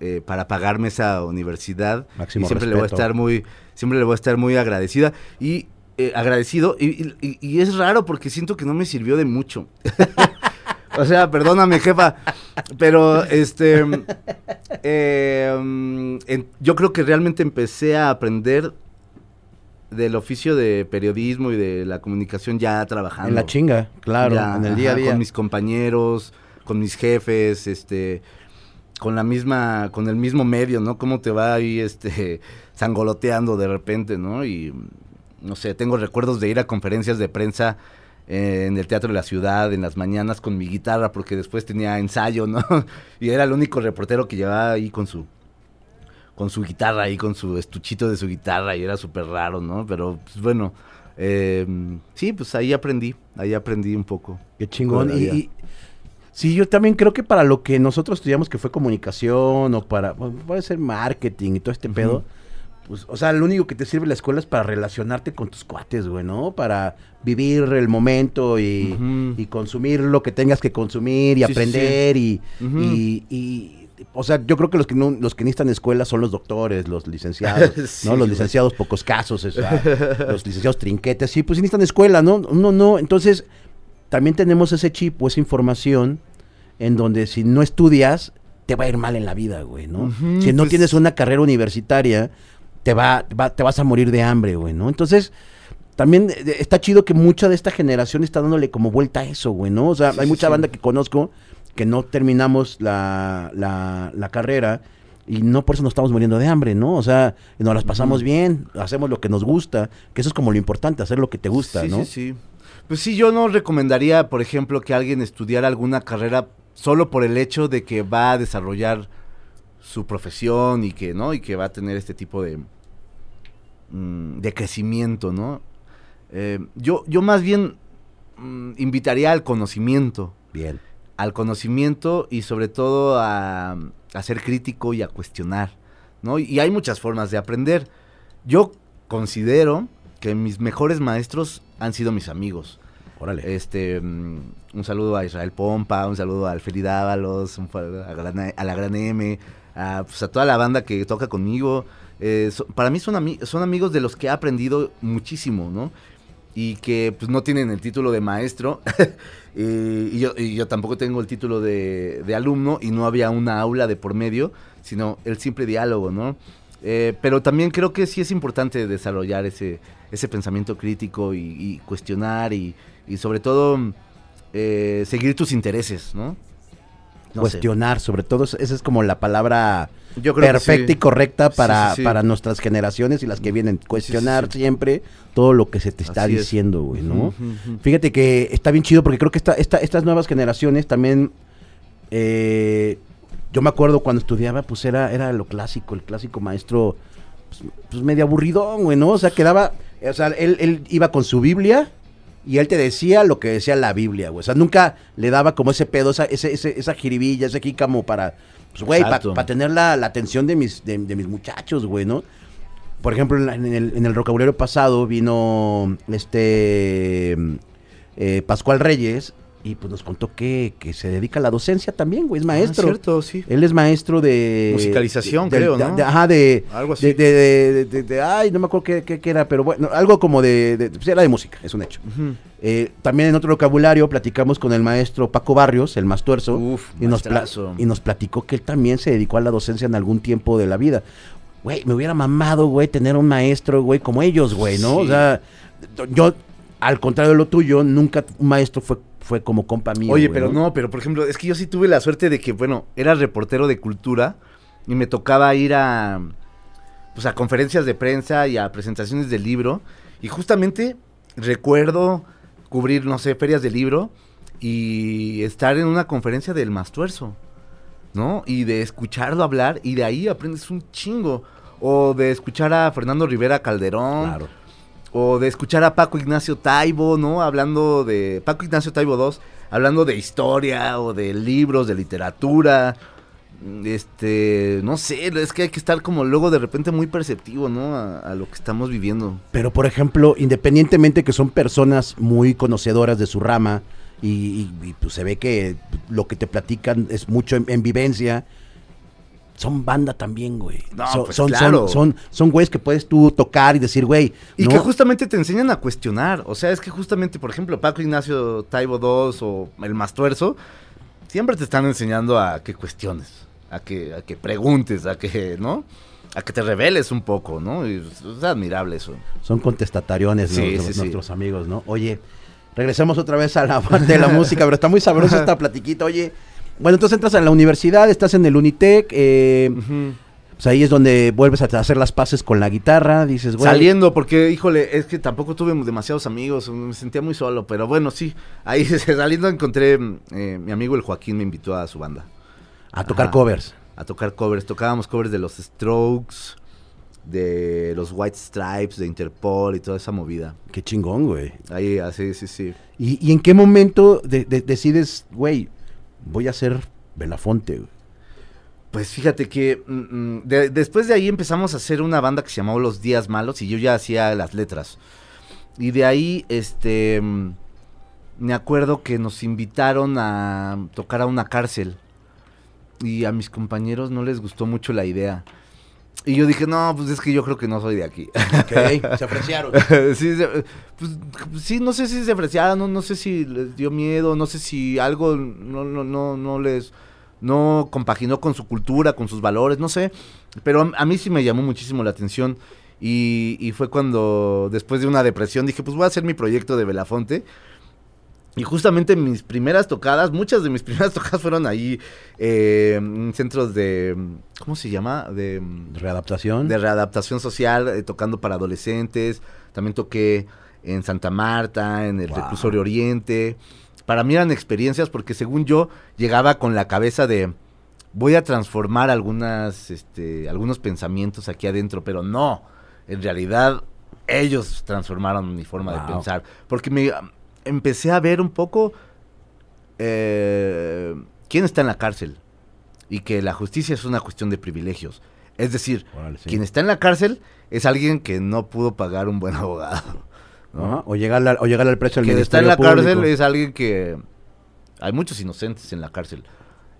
eh, para pagarme esa universidad. Máximo y siempre le voy a estar muy, siempre le voy a estar muy agradecida. Y eh, agradecido. Y, y- y- y es raro porque siento que no me sirvió de mucho. o sea, perdóname, jefa. Pero este. eh, en- yo creo que realmente empecé a aprender del oficio de periodismo y de la comunicación ya trabajando. En la chinga, claro, Ya, en el día a día. Con mis compañeros, con mis jefes, este, con la misma, con el mismo medio, ¿no? Cómo te va ahí, este, sangoloteando de repente, ¿no? Y, no sé, tengo recuerdos de ir a conferencias de prensa eh, en el Teatro de la Ciudad, en las mañanas con mi guitarra, porque después tenía ensayo, ¿no? y era el único reportero que llevaba ahí con su, con su guitarra ahí, con su estuchito de su guitarra, y era súper raro, ¿no? Pero, pues bueno, eh, sí, pues ahí aprendí, ahí aprendí un poco. Qué chingón. Y, sí, yo también creo que para lo que nosotros estudiamos que fue comunicación o para, puede ser marketing y todo este pedo, pues, o sea, lo único que te sirve la escuela es para relacionarte con tus cuates, güey, ¿no? Para vivir el momento y, consumir lo que tengas que consumir y Sí, sí, sí. aprender y, y, y- o sea, yo creo que los que no, los que necesitan escuela son los doctores, los licenciados, Sí, ¿no? Los licenciados pocos casos, o sea, los licenciados trinquetes, sí, pues necesitan escuela, ¿no? Uno no, entonces también tenemos ese chip o esa información en donde si no estudias, te va a ir mal en la vida, güey, ¿no? Si no pues- tienes una carrera universitaria, te va, va- te vas a morir de hambre, güey, ¿no? Entonces, también eh, está chido que mucha de esta generación está dándole como vuelta a eso, güey, ¿no? O sea, Sí, hay mucha sí. banda que conozco que no terminamos la, la, la carrera y no por eso nos estamos muriendo de hambre, ¿no? O sea, nos las pasamos bien, hacemos lo que nos gusta, que eso es como lo importante, hacer lo que te gusta, sí, ¿no? Sí, sí. Pues sí, yo no recomendaría, por ejemplo, que alguien estudiara alguna carrera solo por el hecho de que va a desarrollar su profesión y que, ¿no? Y que va a tener este tipo de, mm, de crecimiento, ¿no? Eh, yo, yo más bien mm, invitaría al conocimiento, Bien. al conocimiento y sobre todo a, a ser crítico y a cuestionar, ¿no? Y, y hay muchas formas de aprender. Yo considero que mis mejores maestros han sido mis amigos. Órale. Este, mm, un saludo a Israel Pompa, un saludo a Alfred Dávalos, a, a la Gran M, a, pues, a toda la banda que toca conmigo. Eh, para mí son, ami- son amigos de los que he aprendido muchísimo, ¿no? Y que pues no tienen el título de maestro. y, yo, tampoco tengo el título de, alumno y no había una aula de por medio, sino el simple diálogo, ¿no? Eh, pero también creo que sí es importante desarrollar ese, pensamiento crítico y, cuestionar y, sobre todo eh, seguir tus intereses, ¿no? Cuestionar, sobre todo, esa es como la palabra Yo creo que perfecta sí. y correcta para, sí, sí. para nuestras generaciones y las que vienen. Cuestionar siempre todo lo que se te está Así es. diciendo, güey, ¿no? Fíjate que está bien chido porque creo que esta, esta- estas nuevas generaciones también. eh, yo me acuerdo cuando estudiaba, pues era, era lo clásico, el clásico maestro, pues, pues, medio aburridón, güey, ¿no? O sea, quedaba. O sea, él, él iba con su Biblia y él te decía lo que decía la Biblia, güey. O sea, nunca le daba como ese pedo, esa, ese, ese- esa jiribilla, ese jícamo para. Pues, güey, para tener la, la atención de mis, de, de mis muchachos, güey, ¿no? Por ejemplo, en, el, en el pasado vino este eh, Pascual Reyes y pues nos contó que, que se dedica a la docencia también, güey, es maestro. Ah, cierto, sí. Él es maestro de... Musicalización, de- creo, de- ¿no? de- ajá, de... Algo así. De, ay, no me acuerdo qué, qué- qué era, pero bueno, algo como de... pues era de música, es un hecho. Eh, también en otro vocabulario platicamos con el maestro Paco Barrios, el más tuerzo, Uf, y, nos y nos platicó que él también se dedicó a la docencia en algún tiempo de la vida. Güey, me hubiera mamado, güey, tener un maestro, güey, como ellos, güey, ¿no? O sea, yo, al contrario de lo tuyo, nunca un maestro fue, fue como compa mío. Oye, güey, pero no, pero por ejemplo, es que yo sí tuve la suerte de que, bueno, era reportero de cultura y me tocaba ir a, pues, a conferencias de prensa y a presentaciones del libro. Y justamente recuerdo cubrir, no sé, ferias de libro y estar en una conferencia del Mastuerzo, ¿no? Y de escucharlo hablar y de ahí aprendes un chingo. O de escuchar a Fernando Rivera Calderón. Claro. O de escuchar a Paco Ignacio Taibo, ¿no? Hablando de Paco Ignacio Taibo II, hablando de historia o de libros, de literatura. Este, no sé, es que hay que estar como luego de repente muy perceptivo, ¿no? A, a lo que estamos viviendo. Pero, por ejemplo, independientemente que son personas muy conocedoras de su rama y, y- pues, se ve que lo que te platican es mucho en vivencia, son banda también, güey. No, son, pues, son, claro. son, son, son güeyes que puedes tú tocar y decir, güey. Y no, que justamente te enseñan a cuestionar. O sea, es que justamente, por ejemplo, Paco Ignacio Taibo II o el Mastuerzo, siempre te están enseñando a que cuestiones, a que, a que preguntes, a que, ¿no? A que te reveles un poco, ¿no? Y es, admirable eso. son contestatariones Sí, sí, sí. nuestros amigos, ¿no? Oye, regresemos otra vez a la parte de la música, pero está muy sabrosa esta platiquita. Oye, bueno, entonces entras a la universidad, estás en el Unitec, eh, pues ahí es donde vuelves a hacer las paces con la guitarra, dices, güey. Saliendo, porque, híjole, es que tampoco tuve demasiados amigos, me sentía muy solo, pero bueno, sí. Ahí saliendo encontré, eh, mi amigo el Joaquín me invitó a su banda. A tocar Ajá. covers. a tocar covers. Tocábamos covers de los Strokes, de los White Stripes, de Interpol y toda esa movida. Qué chingón, güey. Ahí, así, sí, sí. ¿Y, y en qué momento de- de- decides, güey, voy a ser Belafonte? Pues fíjate que mm, mm, de- después de ahí empezamos a hacer una banda que se llamaba Los Días Malos y yo ya hacía las letras. Y de ahí, este, mm, me acuerdo que nos invitaron a tocar a una cárcel. Y a mis compañeros no les gustó mucho la idea. Y yo dije, no, pues es que yo creo que no soy de aquí. Ok, se sí, se- pues, sí, no sé si se ofrecieron, no, no sé si les dio miedo, no sé si algo no, no, no, no les no compaginó con su cultura, con sus valores, no sé. Pero a, a mí sí me llamó muchísimo la atención. Y, y fue cuando, después de una depresión, dije, pues voy a hacer mi proyecto de Belafonte. Y justamente mis primeras tocadas, muchas de mis primeras tocadas fueron ahí eh, en centros de, ¿cómo se llama? De, Readaptación. de readaptación social, eh, tocando para adolescentes. También toqué en Santa Marta, en el Wow. Reclusorio Oriente. Para mí eran experiencias porque según yo llegaba con la cabeza de voy a transformar algunas, este, algunos pensamientos aquí adentro, pero no. En realidad ellos transformaron mi forma de pensar. Porque me empecé a ver un poco eh, quién está en la cárcel y que la justicia es una cuestión de privilegios. Es decir, sí. quien está en la cárcel es alguien que no pudo pagar un buen abogado. O llegarle, al- o llegarle al precio del Quien está en la cárcel es alguien que... Hay muchos inocentes en la cárcel.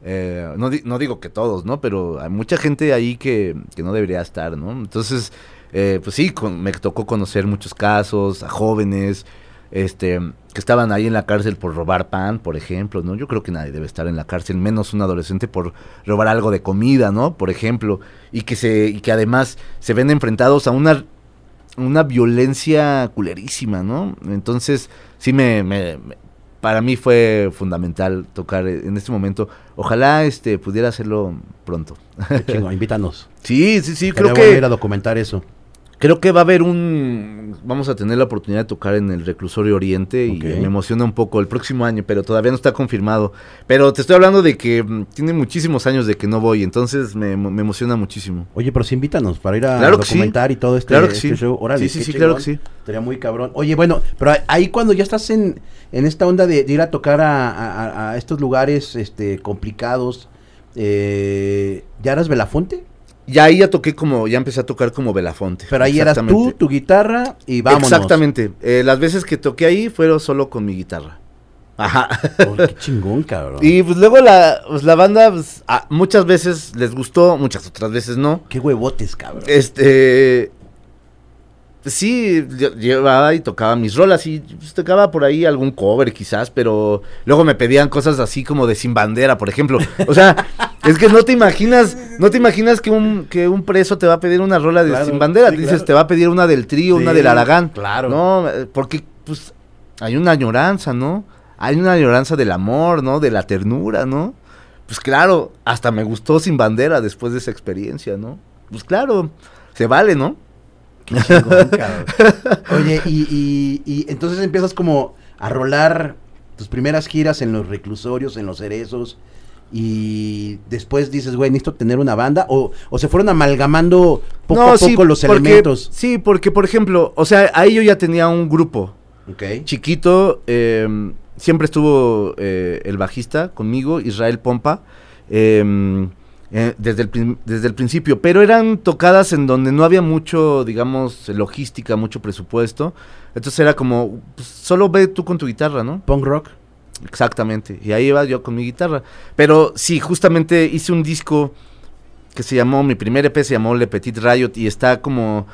Eh, no, di- no digo que todos, ¿no? Pero hay mucha gente ahí que, que no debería estar, ¿no? Entonces, eh, pues sí, con- me tocó conocer muchos casos, a jóvenes, este, que estaban ahí en la cárcel por robar pan, por ejemplo, ¿no? Yo creo que nadie debe estar en la cárcel, menos un adolescente por robar algo de comida, ¿no? Por ejemplo, y que se, y que además se ven enfrentados a una una violencia culerísima, ¿no? Entonces, sí me, me- me- para mí fue fundamental tocar en este momento. Ojalá este pudiera hacerlo pronto. Qué chingón, invítanos. Sí, sí, sí, Creo creo que ir a documentar eso. Creo que va a haber un vamos a tener la oportunidad de tocar en el Reclusorio Oriente y me emociona un poco el próximo año, pero todavía no está confirmado. Pero te estoy hablando de que mm, tiene muchísimos años de que no voy, entonces me, me emociona muchísimo. Oye, pero sí invítanos para ir a Claro sí. documentar y todo este, Claro que este sí. show. Órale, Sí, sí, sí, claro que sí. Estaría muy cabrón. Oye, bueno, pero ahí cuando ya estás en, en esta onda de, de ir a tocar a, a- a estos lugares este, complicados, eh, ¿ya eras Belafonte? Ya ahí ya toqué como, ya empecé a tocar como Belafonte. Pero ahí eras tú, tu guitarra y vámonos. Exactamente. Eh, las veces que toqué ahí fueron solo con mi guitarra. Ajá. Oh, qué chingón, cabrón. y pues luego la, pues, la banda, pues, muchas veces les gustó, muchas otras veces no. Qué huevotes, cabrón. Este. Sí, yo llevaba y tocaba mis rolas y pues, tocaba por ahí algún cover quizás, pero luego me pedían cosas así como de sin bandera, por ejemplo. O sea, es que no te imaginas, no te imaginas que un, que un preso te va a pedir una rola de Claro, sin bandera, sí, dices, claro. te va a pedir una del trío, una del Aragán. claro. No, eh, porque pues hay una añoranza, ¿no? Hay una añoranza del amor, ¿no? De la ternura, ¿no? Pues claro, hasta me gustó sin bandera después de esa experiencia, ¿no? Pues claro, se vale, ¿no? Qué chingón. Oye, y, y- y entonces empiezas como a rolar tus primeras giras en los reclusorios, en los cerezos, y después dices, güey, necesito tener una banda, o, o se fueron amalgamando poco a poco los porque- elementos. Sí, porque por ejemplo, o sea, ahí yo ya tenía un grupo chiquito, eh, siempre estuvo eh, el bajista conmigo, Israel Pompa, em, eh, desde, el, desde el principio, pero eran tocadas en donde no había mucho, digamos, logística, mucho presupuesto. Entonces era como, pues, solo ve tú con tu guitarra, ¿no? Punk rock. Exactamente, y ahí iba yo con mi guitarra. Pero sí, justamente hice un disco que se llamó, mi primer EP se llamó Le Petit Riot y está como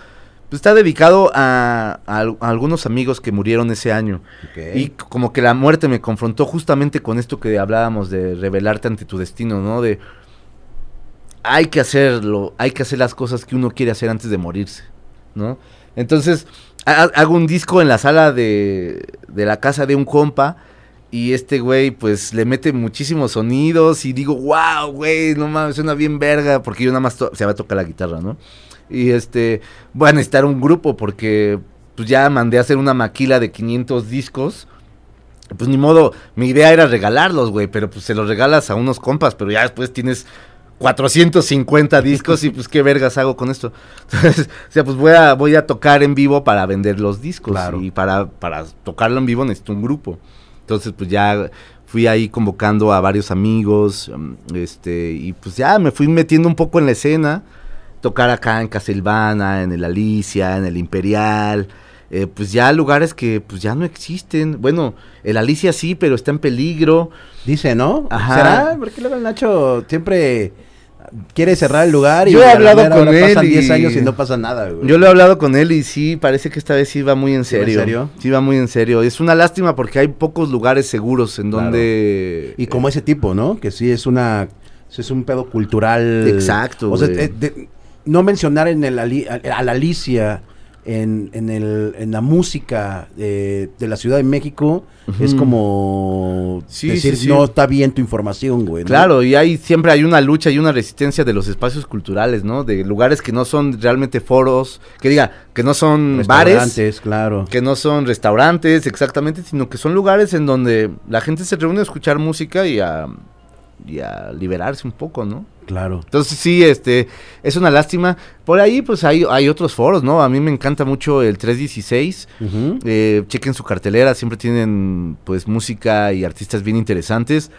pues está dedicado a, algunos amigos que murieron ese año. Y como que la muerte me confrontó justamente con esto que hablábamos de revelarte ante tu destino, ¿no? De hay que hacerlo, hay que hacer las cosas que uno quiere hacer antes de morirse, ¿no? Entonces, hago un disco en la sala de, de la casa de un compa y este güey, pues, le mete muchísimos sonidos y digo, wow, güey, no mames, suena bien verga, porque yo nada más se va a tocar la guitarra, ¿no? Y este, voy a necesitar un grupo porque pues ya mandé a hacer una maquila de 500 discos. Pues ni modo, mi idea era regalarlos, güey, pero pues se los regalas a unos compas, pero ya después tienes 450 discos y pues qué vergas hago con esto. Entonces, o sea, pues voy a, voy a tocar en vivo para vender los discos. Y para, para tocarlo en vivo necesito un grupo. Entonces, pues ya fui ahí convocando a varios amigos, um, este, y pues ya me fui metiendo un poco en la escena tocar acá en Casilvana, en el Alicia, en el Imperial, eh, pues ya lugares que pues ya no existen. Bueno, el Alicia sí, pero está en peligro. Dice, ¿no? Ajá. ¿Será? Porque luego el Nacho siempre quiere cerrar el lugar y yo he hablado con él pasan 10 años y no pasa nada, güey. Yo le he hablado con él y sí, parece que esta vez sí va muy en serio. ¿En serio? Sí va muy en serio. Es una lástima porque hay pocos lugares seguros en donde... Y como ese tipo, ¿no? Que sí es una... Es un pedo cultural. Exacto. O sea, no mencionar en el, a la Alicia en, en, el, en la música de, la Ciudad de México es como decir no está bien tu información, güey. Claro, y hay siempre hay una lucha y una resistencia de los espacios culturales, ¿no? De lugares que no son realmente foros, que diga, que no son bares, claro. que no son restaurantes, exactamente, sino que son lugares en donde la gente se reúne a escuchar música y a, y a liberarse un poco, ¿no? Claro. Entonces sí, este, es una lástima. Por ahí pues hay, hay otros foros, ¿no? A mí me encanta mucho el 316. Eh, chequen su cartelera, siempre tienen pues música y artistas bien interesantes.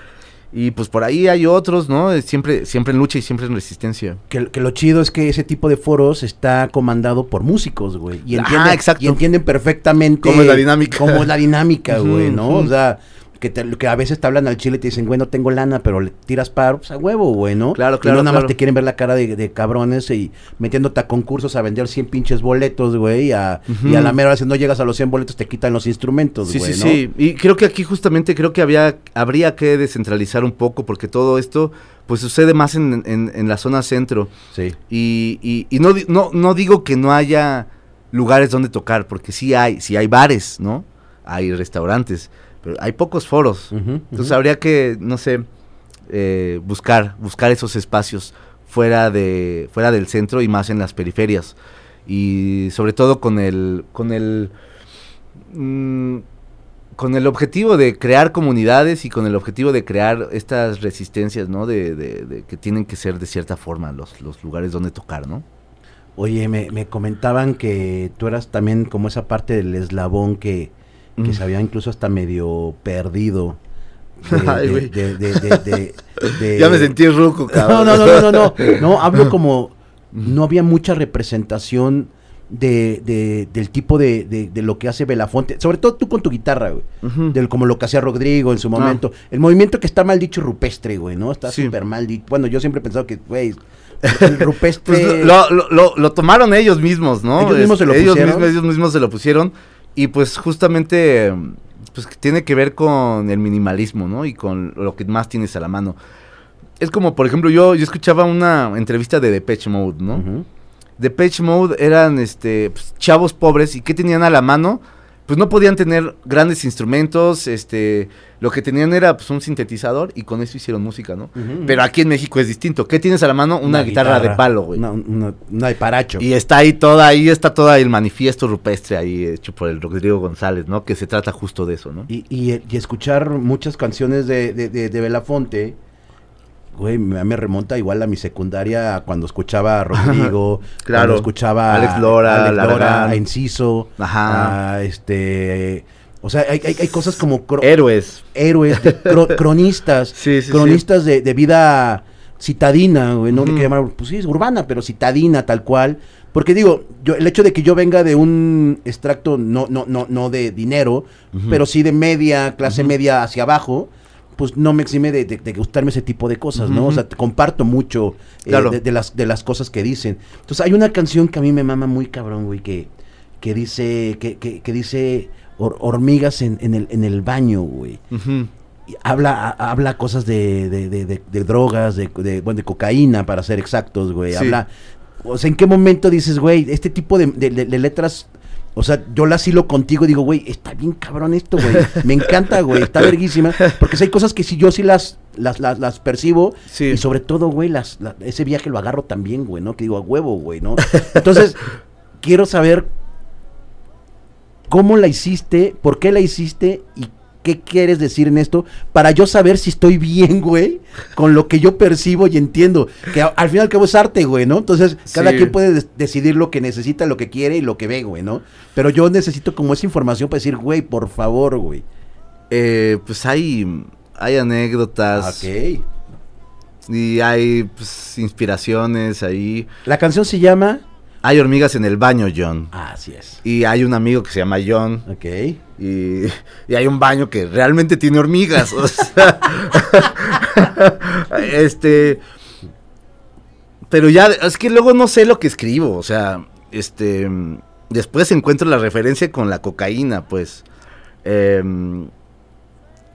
Y pues por ahí hay otros, ¿no? Siempre, siempre en lucha y siempre en resistencia. Que, que lo chido es que ese tipo de foros está comandado por músicos, güey. Y, ah, exacto. y entienden perfectamente... Cómo es la dinámica. Cómo es la dinámica, güey, ¿no? O sea que, que a veces te hablan al chile y te dicen, güey, no tengo lana, pero le tiras paro, pues a huevo, güey, ¿no? Claro, claro. Y no nada más te quieren ver la cara de, cabrones y metiéndote a concursos a vender 100 pinches boletos, güey, y a, la mera vez no llegas a los 100 boletos te quitan los instrumentos, güey, sí, sí, sí. Y creo que aquí justamente creo que había, habría que descentralizar un poco porque todo esto pues sucede más en, en, la zona centro. Sí. Y, y, y no, no, no digo que no haya lugares donde tocar, porque sí hay, sí hay bares, ¿no? Hay restaurantes pero hay pocos foros. Entonces habría que, no sé, eh, buscar, buscar esos espacios fuera de, fuera del centro y más en las periferias. Y sobre todo con el, con el, mm, con el objetivo de crear comunidades y con el objetivo de crear estas resistencias, ¿no? De, de, que tienen que ser de cierta forma los, los lugares donde tocar, ¿no? Oye, me, me comentaban que tú eras también como esa parte del eslabón que, que se había incluso hasta medio perdido. ya me sentí ruco, cabrón. No, no, no, no, no, no, hablo como no había mucha representación de, del tipo de, lo que hace Belafonte, sobre todo tú con tu guitarra, güey, del, como lo que hacía Rodrigo en su ah. momento, el movimiento que está mal dicho rupestre, güey, ¿no? Está súper mal dicho, bueno, yo siempre he pensado que, güey, el rupestre... Pues lo, lo, lo, tomaron ellos mismos, ¿no? Ellos mismos se lo ellos Mismos, ellos mismos se lo pusieron y pues justamente pues tiene que ver con el minimalismo, ¿no? Y con lo que más tienes a la mano. Es como, por ejemplo, yo, yo escuchaba una entrevista de Depeche Mode, ¿no? Uh Depeche Mode eran este pues, chavos pobres y ¿qué tenían a la mano? Pues no podían tener grandes instrumentos, este, lo que tenían era pues un sintetizador y con eso hicieron música, ¿no? Pero aquí en México es distinto. ¿Qué tienes a la mano? Una, guitarra, de palo, güey. Una, de paracho. Y está ahí toda, ahí está toda el manifiesto rupestre ahí hecho por el Rodrigo González, ¿no? Que se trata justo de eso, ¿no? Y, y, escuchar muchas canciones de, de, de, de Belafonte güey, me, remonta igual a mi secundaria cuando escuchaba a Rodrigo, claro, escuchaba Alex Lora, Alex Lora a Inciso, Ajá. a este O sea, hay, hay, hay cosas como Héroes. héroes, de cro- cronistas, Sí, sí, cronistas de, de vida citadina, güey, no Ujú. que llamar, pues sí, es urbana, pero citadina tal cual. Porque digo, yo, el hecho de que yo venga de un extracto no, no, no, no de dinero, pero sí de media, clase media hacia abajo, pues no me exime de, de- de gustarme ese tipo de cosas, ¿no? O sea, te comparto mucho eh, Claro. de, de las, de las cosas que dicen. Entonces, hay una canción que a mí me mama muy cabrón, güey, que, que dice, que, que, que dice hor- hormigas en, en el, en el baño, güey y habla, a- habla cosas de, de, drogas, de, bueno, de cocaína, para ser exactos, güey. Sí. Habla, o sea, ¿en qué momento dices, güey, este tipo de letras, o sea, yo las hilo contigo y digo, güey, está bien cabrón esto, güey. Me encanta, güey, está verguísima. Porque si hay cosas que sí, yo sí las, las, las, las percibo. Sí. Y sobre todo, güey, las, la- ese viaje lo agarro también, güey, ¿no? Que digo, a huevo, güey, ¿no? Entonces, quiero saber cómo la hiciste, por qué la hiciste y qué quieres decir en esto para yo saber si estoy bien, güey, con lo que yo percibo y entiendo. Que al fin y al cabo es arte, güey, ¿no? Entonces, cada Sí. quien puede decidir lo que necesita, lo que quiere y lo que ve, güey, ¿no? Pero yo necesito como esa información para decir, güey, por favor, güey. Eh, pues hay, hay anécdotas Ok. y hay pues, inspiraciones ahí. La canción se llama... Hay hormigas en el baño, John. Así es. Y hay un amigo que se llama John. Ok. Y, y hay un baño que realmente tiene hormigas. o sea, este. Pero ya, es que luego no sé lo que escribo. O sea, este. Después encuentro la referencia con la cocaína, pues. em,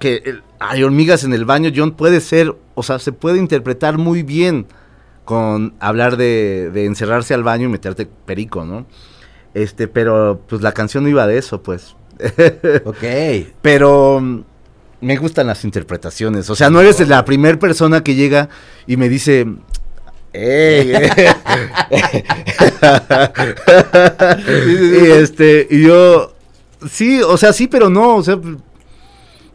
que el- hay hormigas en el baño, John, puede ser, o sea, se puede interpretar muy bien con hablar de, de encerrarse al baño y meterte perico, ¿no? Este, pero pues la canción no iba de eso, pues. Ok. Pero mm, me gustan las interpretaciones. O sea, no eres la primera persona que llega y me dice. "Ey". y este, y yo. Sí, o sea, sí, pero no. O sea,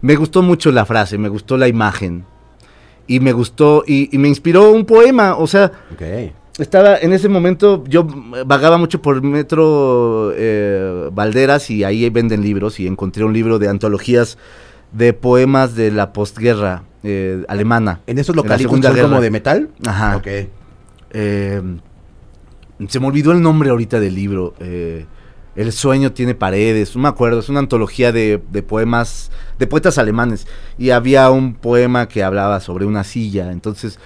me gustó mucho la frase, me gustó la imagen. Y me gustó, y, y me inspiró un poema. O sea, Ok. estaba en ese momento, yo vagaba mucho por Metro eh, Valderas y ahí venden libros y encontré un libro de antologías de poemas de la postguerra eh, alemana. ¿En esos son como de metal? Ajá. Ok. Eh, se me olvidó el nombre ahorita del libro. eh, el sueño tiene paredes, no me acuerdo, es una antología de, de poemas, de poetas alemanes. Y había un poema que hablaba sobre una silla, entonces,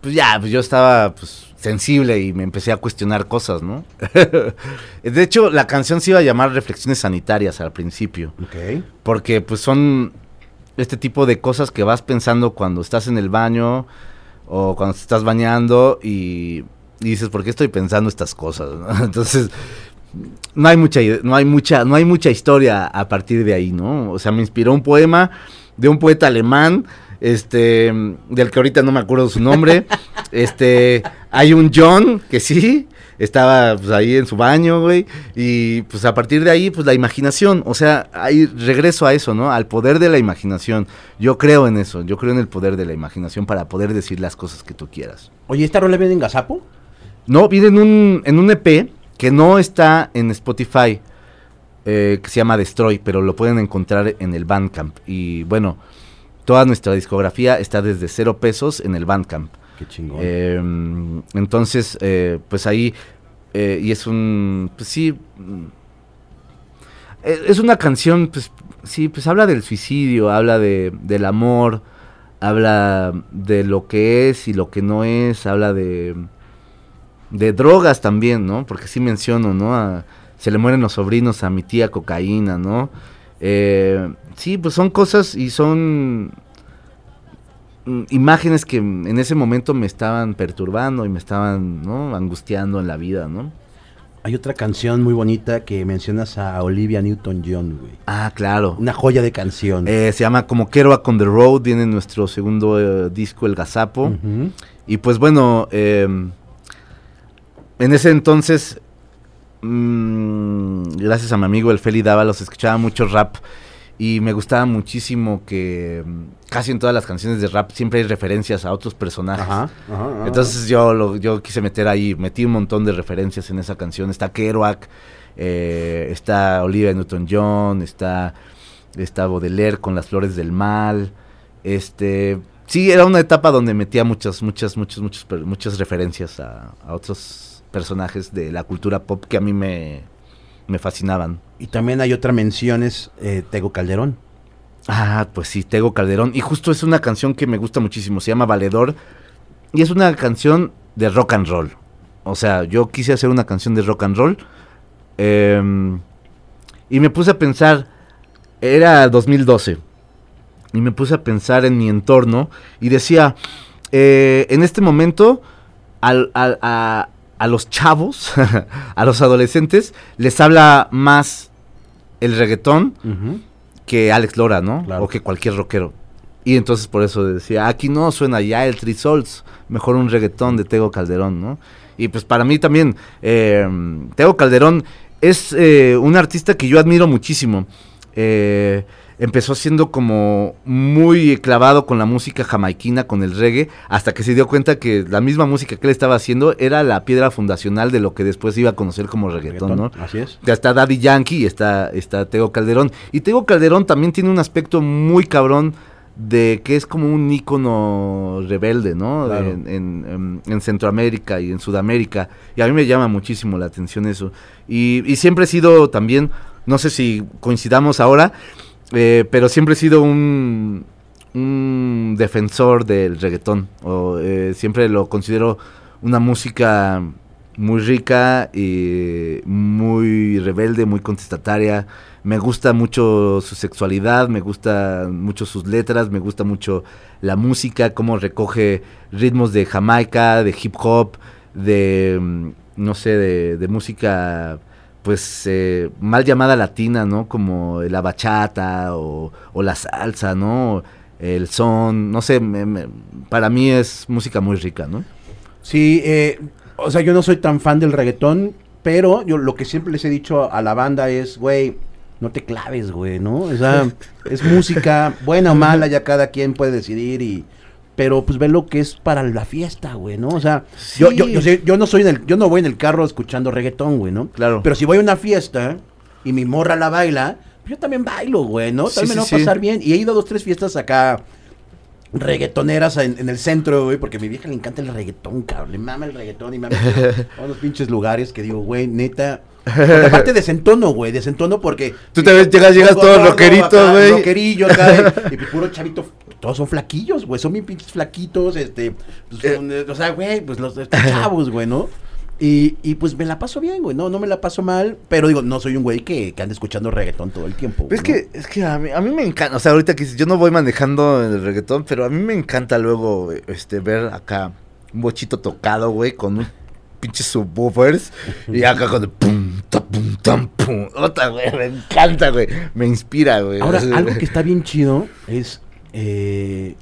pues ya, pues yo estaba pues, sensible y me empecé a cuestionar cosas, ¿no? de hecho, la canción se iba a llamar Reflexiones Sanitarias al principio. Ok. Porque pues son este tipo de cosas que vas pensando cuando estás en el baño o cuando te estás bañando y, y dices, ¿por qué estoy pensando estas cosas? no? Entonces, no hay mucha no hay mucha no hay mucha historia a partir de ahí, ¿no? O sea, me inspiró un poema de un poeta alemán este del que ahorita no me acuerdo su nombre. este, hay un John que sí estaba pues, ahí en su baño, güey, y pues a partir de ahí, pues la imaginación, o sea, ahí regreso a eso, ¿no? Al poder de la imaginación. Yo creo en eso, yo creo en el poder de la imaginación para poder decir las cosas que tú quieras. Oye, ¿esta rola viene en Gazapo? No, viene en un, en un EP que no está en Spotify, eh, que se llama Destroy, pero lo pueden encontrar en el Bandcamp. Y bueno, toda nuestra discografía está desde cero pesos en el Bandcamp. Qué chingón. Eh, entonces, eh, pues ahí, eh, y es un, pues sí, mm, eh, es una canción, pues sí, pues habla del suicidio, habla de, del amor, habla de lo que es y lo que no es, habla de, de drogas también, ¿no? Porque sí menciono, ¿no? A- se le mueren los sobrinos a mi tía cocaína, ¿no? Eh, sí, pues son cosas y son mm, imágenes que en ese momento me estaban perturbando y me estaban, ¿no? Angustiando en la vida, ¿no? Hay otra canción muy bonita que mencionas a Olivia Newton-John, güey. Ah, claro. Una joya de canción. Eh, se llama Como Kerouac on the Road, viene en nuestro segundo eh, disco, El Gazapo. Y pues bueno, eh, en ese entonces, mm, gracias a mi amigo el Feli Dávalos, escuchaba mucho rap. y me gustaba muchísimo que mm, casi en todas las canciones de rap siempre hay referencias a otros personajes. Ajá, ajá, ajá. Entonces yo, lo- yo quise meter ahí, metí un montón de referencias en esa canción. Está Kerouac, eh, está Olivia Newton-John, está, está Baudelaire con Las Flores del Mal. Este, sí, era una etapa donde metía muchas, muchas, muchas, muchas, muchas referencias a, a otros personajes de la cultura pop que a mí me, me fascinaban. Y también hay otra mención, es eh, Tego Calderón. Ah, pues sí, Tego Calderón. Y justo es una canción que me gusta muchísimo. Se llama Valedor. Y es una canción de rock and roll. O sea, yo quise hacer una canción de rock and roll. em, y me puse a pensar. Era 2012. Y me puse a pensar en mi entorno. Y decía. eh, en este momento. al- al- a, a los chavos. a los adolescentes. Les habla más el reggaetón que Alex Lora, ¿no? Claro. O que cualquier rockero. Y entonces por eso decía, aquí no suena ya el Three Souls, mejor un reggaetón de Tego Calderón, ¿no? Y pues para mí también, eh, Tego Calderón es eh, un artista que yo admiro muchísimo. Eh, empezó siendo como muy clavado con la música jamaiquina, con el reggae, hasta que se dio cuenta que la misma música que él estaba haciendo era la piedra fundacional de lo que después iba a conocer como reggaetón, ¿no? Así es. Ya está Daddy Yankee y está, está Tego Calderón. Y Tego Calderón también tiene un aspecto muy cabrón de que es como un ícono rebelde, ¿no? Claro. En- en- en Centroamérica y en Sudamérica. Y a mí me llama muchísimo la atención eso. Y, y siempre he sido también, no sé si coincidamos ahora, eh, pero siempre he sido un, defensor del reggaetón. O, eh, siempre lo considero una música muy rica y muy rebelde, muy contestataria. Me gusta mucho su sexualidad, me gusta mucho sus letras, me gusta mucho la música, cómo recoge ritmos de Jamaica, de hip hop, de, mm, no sé, de música pues eh, mal llamada latina, ¿no? Como la bachata o, o la salsa, ¿no? El son, no sé, me- me- para mí es música muy rica, ¿no? Sí, eh, o sea, yo no soy tan fan del reggaetón, pero yo lo que siempre les he dicho a la banda es, güey, no te claves, güey, ¿no? O sea, es música, buena o mala, ya cada quien puede decidir y... Pero pues ve lo que es para la fiesta, güey, ¿no? O sea, yo, yo, yo, no soy en el, yo no voy en el carro escuchando reggaetón, güey, ¿no? Claro. Pero si voy a una fiesta y mi morra la baila, pues yo también bailo, güey, ¿no? También sí, me va a pasar bien. Y he ido a dos, tres fiestas acá reggaetoneras en, en el centro, güey, porque a mi vieja le encanta el reggaetón, cabrón. Le mama el reggaetón y mama a unos pinches lugares que digo, güey, neta. Porque aparte desentono, güey, desentono porque. Tú te ves, llegas- llegas todo rockerito, güey. Rockerillo acá, y pues puro chavito. Todos son flaquillos, güey, son bien pinches flaquitos, este. pues, Eh. son, eh, o sea, güey, pues los chavos, güey, ¿no? Y, y pues me la paso bien, güey, no, no me la paso mal, pero digo, no soy un güey que, que anda escuchando reggaetón todo el tiempo. Es ¿no? que, es que a mí, a mí me encanta, o sea, ahorita que yo no voy manejando el reggaetón, pero a mí me encanta luego este ver acá un bochito tocado, güey, con un pinche subwoofers y acá con el pum, ta, pum, tam, pum. Otra, güey, me encanta, güey. Me inspira, güey. Ahora, Así, algo que está bien chido es. eh,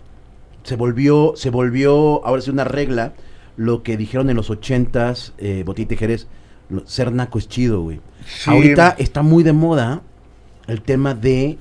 se volvió. Se volvió. Ahora sí una regla. Lo que dijeron en los ochentas. Eh, Jerez. lo- ser naco es chido, güey. Sí. Ahorita está muy de moda. El tema de.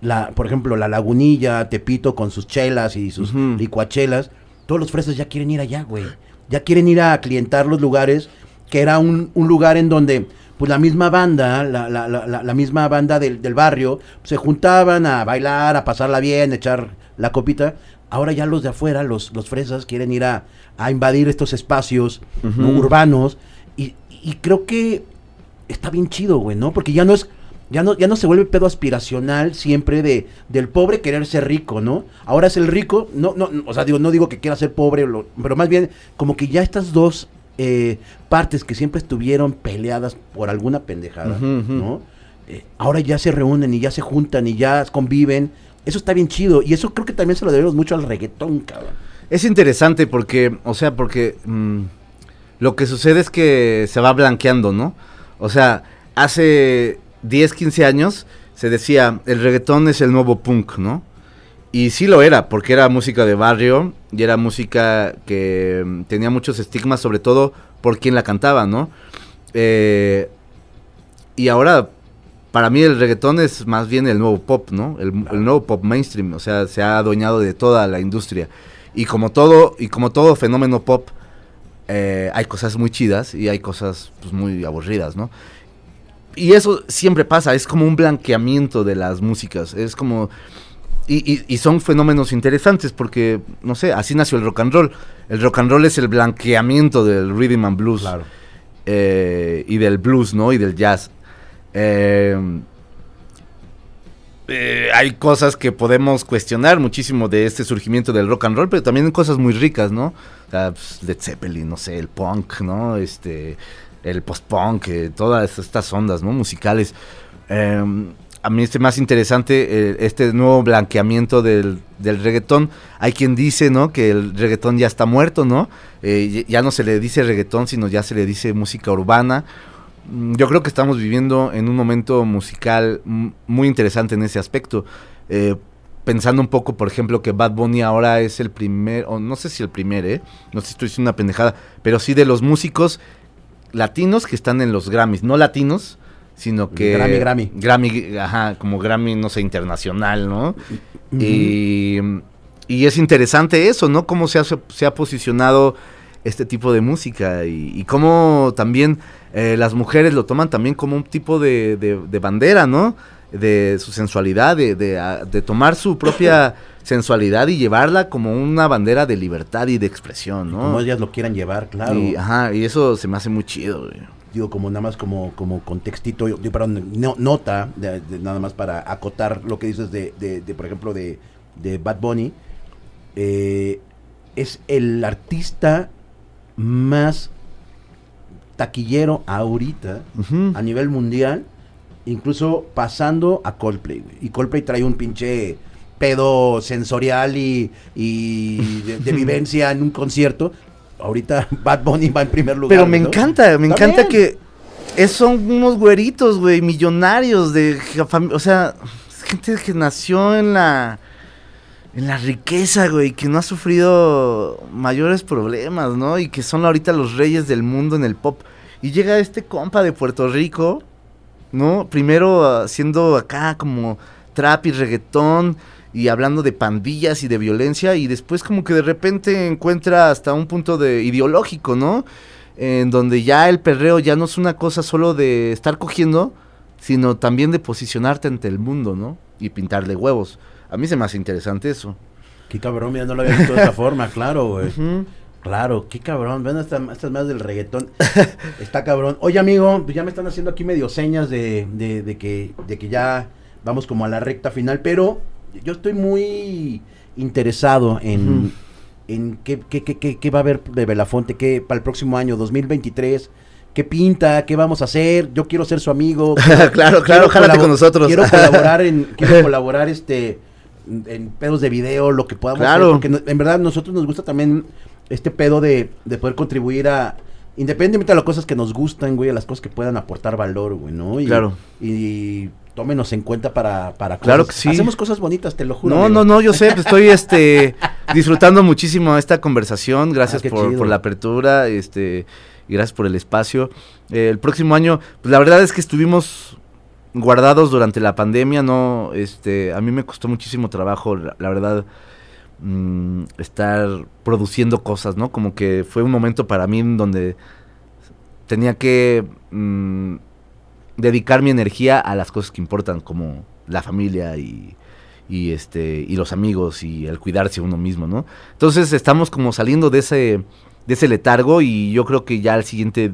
La, por ejemplo, la lagunilla, Tepito con sus chelas y sus licuachelas. Todos los fresas ya quieren ir allá, güey. Ya quieren ir a clientar los lugares. Que era un, un lugar en donde pues la misma banda, la, la, la, misma banda del, del barrio, se juntaban a bailar, a pasarla bien, echar la copita. Ahora ya los de afuera, los, los fresas, quieren ir a, a invadir estos espacios urbanos. Y, y creo que está bien chido, güey, ¿no? Porque ya no es, ya no, ya no se vuelve pedo aspiracional siempre de, del pobre querer ser rico, ¿no? Ahora es el rico, no, no, o sea, digo, no digo que quiera ser pobre, lo- pero más bien como que ya estas dos eh, partes que siempre estuvieron peleadas por alguna pendejada. ¿no? Eh, ahora ya se reúnen y ya se juntan y ya conviven. Eso está bien chido. Y eso creo que también se lo debemos mucho al reggaetón, cabrón. Es interesante porque, o sea, porque mm, lo que sucede es que se va blanqueando, ¿no? O sea, hace 10, 15 años se decía, el reggaetón es el nuevo punk, ¿no? Y sí lo era, porque era música de barrio y era música que mm, tenía muchos estigmas, sobre todo por quien la cantaba, ¿no? Eh, y ahora para mí el reggaetón es más bien el nuevo pop, ¿no? El, el, nuevo pop mainstream, o sea, se ha adueñado de toda la industria. Y como todo, y como todo fenómeno pop, eh, hay cosas muy chidas y hay cosas pues, muy aburridas, ¿no? Y eso siempre pasa, es como un blanqueamiento de las músicas, es como... Y, y, son fenómenos interesantes porque, no sé, así nació el rock and roll. El rock and roll es el blanqueamiento del rhythm and blues. Claro. Eh, y del blues, ¿no? Y del jazz. Eh, eh, hay cosas que podemos cuestionar muchísimo de este surgimiento del rock and roll, pero también cosas muy ricas, ¿no? O sea, pues, Led Zeppelin, no sé, el punk, ¿no? Este, el post-punk, eh, todas estas ondas, ¿no? Musicales. Eh, a mí este más interesante, eh, este nuevo blanqueamiento del, del. Hay quien dice, ¿no? Que el reggaetón ya está muerto, ¿no? Eh, ya no se le dice reggaetón, sino ya se le dice música urbana. Mm, yo creo que estamos viviendo en un momento musical muy interesante en ese aspecto. Pensando un poco, por ejemplo, que Bad Bunny ahora es el primer, o no sé si el primer, ¿eh? No sé si estoy diciendo una pendejada, pero sí de los músicos latinos que están en los Grammys, no latinos, sino que... Grammy, Grammy. Grammy, ajá, como Grammy, no sé, internacional, ¿no? Uh -huh. y, y, es interesante eso, ¿no? Cómo se ha, se ha posicionado este tipo de música y, y cómo también eh, las mujeres lo toman también como un tipo de, de, de bandera, ¿no? De su sensualidad, de, de, tomar su propia sensualidad y llevarla como una bandera de libertad y de expresión, ¿no? Como ellas lo quieran llevar, claro. Y, ajá, y eso se me hace muy chido, güey digo como nada más como como contextito yo, yo perdón no, nota de, de, nada más para acotar lo que dices de, de, de por ejemplo de, Bad Bunny eh, es el artista más taquillero ahorita uh -huh. a nivel mundial incluso pasando a Coldplay y Coldplay trae un pinche pedo sensorial y, y de, vivencia en un concierto ahorita Bad Bunny va en primer lugar. Pero me ¿no? encanta, me ¿También? encanta que es, son unos güeritos, güey, millonarios de o sea, gente que nació en la en la riqueza, güey, que no ha sufrido mayores problemas, ¿no? Y que son ahorita los reyes del mundo en el pop. Y llega este compa de Puerto Rico, ¿no? Primero siendo acá como trap y reggaetón y hablando de pandillas y de violencia y después como que de repente encuentra hasta un punto de ideológico, ¿no? En donde ya el perreo ya no es una cosa solo de estar cogiendo, sino también de posicionarte ante el mundo, ¿no? Y pintarle huevos. A mí se me hace interesante eso. Qué cabrón, ya no lo había visto de esa forma, claro, güey. Uh -huh. Claro, qué cabrón. Ven, estas esta más del reggaetón. Está cabrón. Oye, amigo, pues ya me están haciendo aquí medio señas de, de, de, que, de que ya vamos como a la recta final, pero yo estoy muy interesado en, uh -huh. en qué, qué, qué, qué, va a haber de Belafonte que para el próximo año, 2023. ¿Qué pinta? ¿Qué vamos a hacer? Yo quiero ser su amigo. Quiero, claro, claro, jálate con nosotros. Quiero colaborar en, quiero colaborar este en pedos de video, lo que podamos claro. hacer, porque en verdad nosotros nos gusta también este pedo de, de poder contribuir a, independientemente de las cosas que nos gustan, güey, a las cosas que puedan aportar valor, güey, ¿no? Y, claro. Y tómenos en cuenta para, para cosas. Claro que sí. Hacemos cosas bonitas, te lo juro. No, amigo. no, no, yo sé, pues estoy este disfrutando muchísimo esta conversación. Gracias ah, por, por, la apertura, este, y gracias por el espacio. Eh, el próximo año, pues la verdad es que estuvimos guardados durante la pandemia, no, este, a mí me costó muchísimo trabajo, la, la verdad, mmm, estar produciendo cosas, ¿no? Como que fue un momento para mí en donde tenía que mmm, dedicar mi energía a las cosas que importan, como la familia y, y este y los amigos y el cuidarse uno mismo, ¿no? Entonces estamos como saliendo de ese de ese letargo y yo creo que ya al siguiente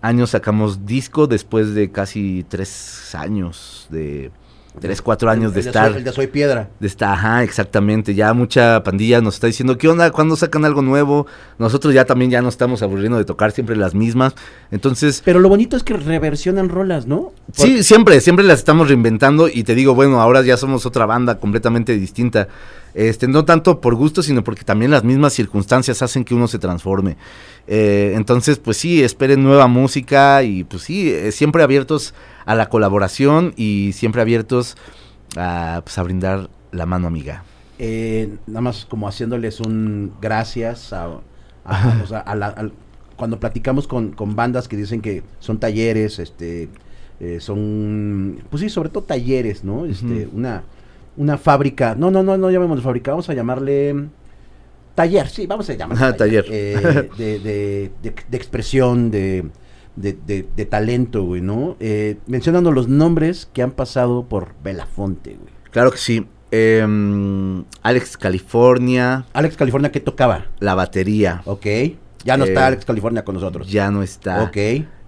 año sacamos disco después de casi tres años de tres, cuatro años el, de el estar. De soy, el de Soy Piedra. De estar, ajá, exactamente. Ya mucha pandilla nos está diciendo, ¿qué onda? ¿Cuándo sacan algo nuevo? Nosotros ya también ya nos estamos aburriendo de tocar siempre las mismas. Entonces. Pero lo bonito es que reversionan rolas, ¿no? Porque... Sí, siempre, siempre las estamos reinventando. Y te digo, bueno, ahora ya somos otra banda completamente distinta. Este, no tanto por gusto, sino porque también las mismas circunstancias hacen que uno se transforme. Eh, entonces, pues sí, esperen nueva música y pues sí, eh, siempre abiertos a la colaboración y siempre abiertos a, pues, a brindar la mano amiga. Eh, nada más como haciéndoles un gracias a, a, o sea, a la, cuando platicamos con, con, bandas que dicen que son talleres, este eh, son, pues sí, sobre todo talleres, ¿no? Este, una, una fábrica, no, no, no, no llamémoslo fábrica, vamos a llamarle taller, sí, vamos a llamarlo Ajá, taller. eh, de, de, de, de expresión, de, de, de- de talento, güey, ¿no? Eh, mencionando los nombres que han pasado por Belafonte, güey. Claro que sí. Em, Alex California, Alex California, ¿qué tocaba? la batería, Ok. Ya no Eh, está Alex California con nosotros. ya no está. Ok.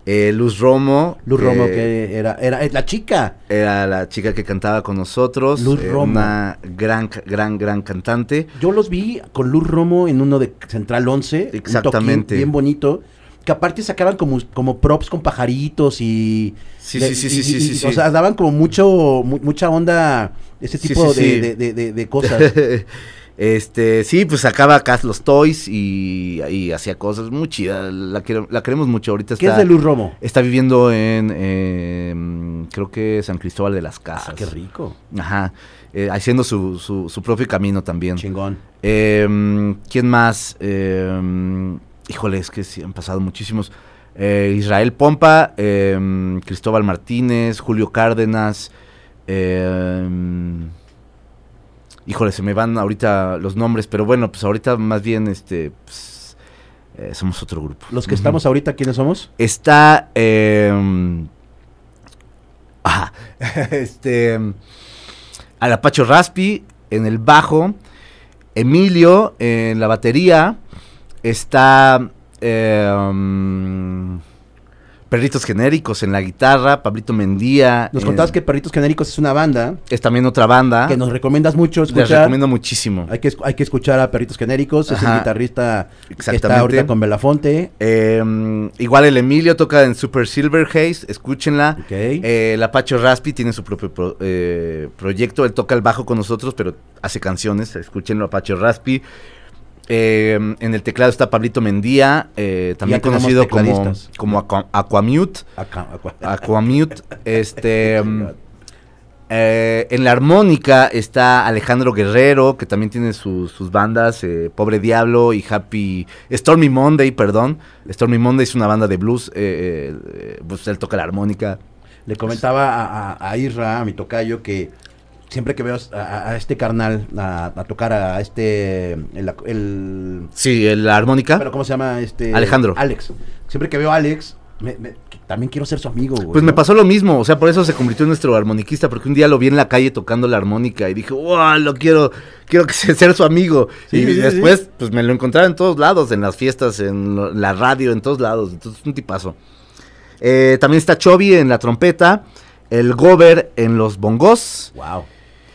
Eh, Luz Romo. Luz Romo, que era, era la chica. Era la chica que cantaba con nosotros. Luz eh, Romo. Una gran, gran, gran cantante. Yo los vi con Luz Romo en uno de Central 11. un Exactamente. toquín bien bonito. Que aparte sacaban como, como props con pajaritos y... Sí, de- sí, sí, y- sí, sí, y- sí, O sea, daban como mucho, mu- mucha onda, ese tipo sí, de, de- de- cosas. este, sí, pues sacaba acá los toys y, y hacía cosas muy chidas. La, queremos mucho. Ahorita ¿Qué está, es de Luz Romo? está viviendo en, eh, creo que San Cristóbal de las Casas. Ah, qué rico. Ajá. eh, haciendo su, su, su propio camino también. Chingón. Eh, ¿Quién más? Eh, híjole, es que sí, han pasado muchísimos. Eh, Israel Pompa, eh, Cristóbal Martínez, Julio Cárdenas. eh, híjole, se me van ahorita los nombres, pero bueno, pues ahorita más bien este, pues, eh, somos otro grupo. Los que estamos ahorita, ¿quiénes somos? Está. ajá, este. Alapacho Raspi en el bajo. Emilio en la batería. Está. eh, Perritos Genéricos en la guitarra. Pablito Mendía. Nos contabas que Perritos Genéricos es una banda Es también otra banda. que nos recomiendas mucho Les escuchar. recomiendo muchísimo. Hay que, hay que escuchar a Perritos Genéricos, es el guitarrista que está ahorita con Belafonte. Eh, igual el Emilio toca en Super Silver Haze. Escúchenla. Ok. Eh, el Apache Raspi tiene su propio pro- eh, proyecto. Él toca el bajo con nosotros, pero hace canciones. Escúchenlo, Apache Raspi. Eh, en el teclado está Pablito Mendía, eh, también conocido como, como Aqua- Aquamute. Aquamute. este, mm, eh, en la armónica está Alejandro Guerrero, que también tiene sus- sus bandas, Pobre Diablo y Happy... Stormy Monday, perdón. Stormy Monday es una banda de blues. pues él toca la armónica. Le comentaba a, a, a Isra, a mi tocayo, que siempre que veo a, este carnal a, a tocar a este, el, el- Sí, el- la armónica. bueno, ¿cómo se llama? Este, Alejandro. Alex. Siempre que veo a Alex, me- me- que también quiero ser su amigo, güey. Pues me pasó lo mismo, o sea, por eso se convirtió en nuestro armoniquista, porque un día lo vi en la calle tocando la armónica y dije, wow, lo quiero, quiero ser su amigo. Sí, y sí, después, pues me lo encontraba en todos lados, en las fiestas, en la radio, en todos lados, entonces un tipazo. Eh, también está Chovy en la trompeta, el Gober en los bongos Wow.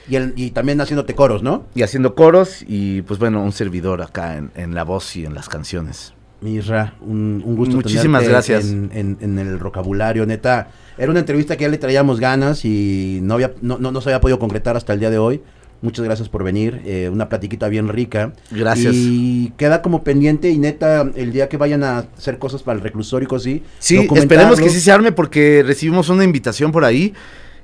Y, el- y también haciéndote coros, ¿no? y haciendo coros, y pues bueno, un servidor acá en, en la voz y en las canciones. Mi Isra, un, un gusto Muchísimas gracias. En, en- en el vocabulario, neta. Era una entrevista que ya le traíamos ganas y no, había, no, no, no se había podido concretar hasta el día de hoy. Muchas gracias por venir, eh, una platiquita bien rica. Gracias. Y queda como pendiente y neta, el día que vayan a hacer cosas para el reclusorio y cosas así. Sí, esperemos que sí se arme porque recibimos una invitación por ahí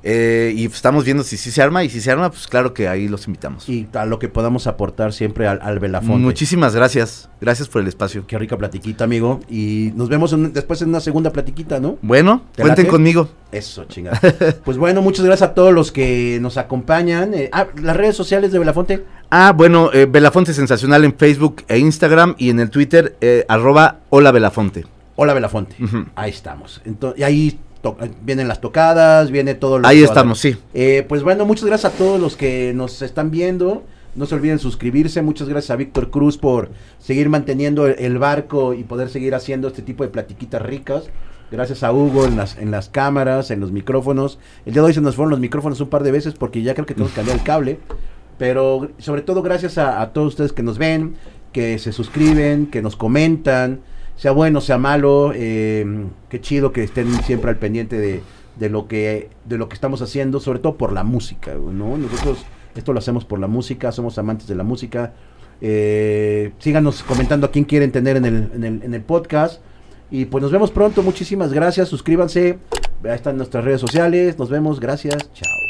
eh, y pues, estamos viendo si sí se arma y si se arma, pues claro que ahí los invitamos. Y a lo que podamos aportar siempre al, al Belafonte. Muchísimas gracias, gracias por el espacio. Qué rica platiquita, amigo. Y nos vemos en- después en una segunda platiquita, ¿no? Bueno, ¿Te cuenten late? conmigo. Eso, chingada. pues bueno, muchas gracias a todos los que nos acompañan. Eh, ah, las redes sociales de Belafonte. Ah, bueno, eh, Belafonte Sensacional en Facebook e Instagram y en el Twitter, arroba hola Belafonte. Hola Belafonte. Ahí estamos. Entonces, y ahí vienen las tocadas, viene todo lo Ahí que estamos, sí. Eh, pues bueno, muchas gracias a todos los que nos están viendo. No se olviden suscribirse. Muchas gracias a Víctor Cruz por seguir manteniendo el, el barco y poder seguir haciendo este tipo de platiquitas ricas. Gracias a Hugo en las, en las cámaras, en los micrófonos. El día de hoy se nos fueron los micrófonos un par de veces porque ya creo que tenemos que cambiar el cable. Pero sobre todo gracias a, a todos ustedes que nos ven, que se suscriben, que nos comentan, sea bueno, sea malo, eh, qué chido que estén siempre al pendiente de, de lo que de lo que estamos haciendo, sobre todo por la música, ¿no? Nosotros esto lo hacemos por la música, somos amantes de la música. Eh, síganos comentando a quién quieren tener en el, en el, en el podcast. Y pues nos vemos pronto, muchísimas gracias, suscríbanse, ahí están nuestras redes sociales, nos vemos, gracias, chao.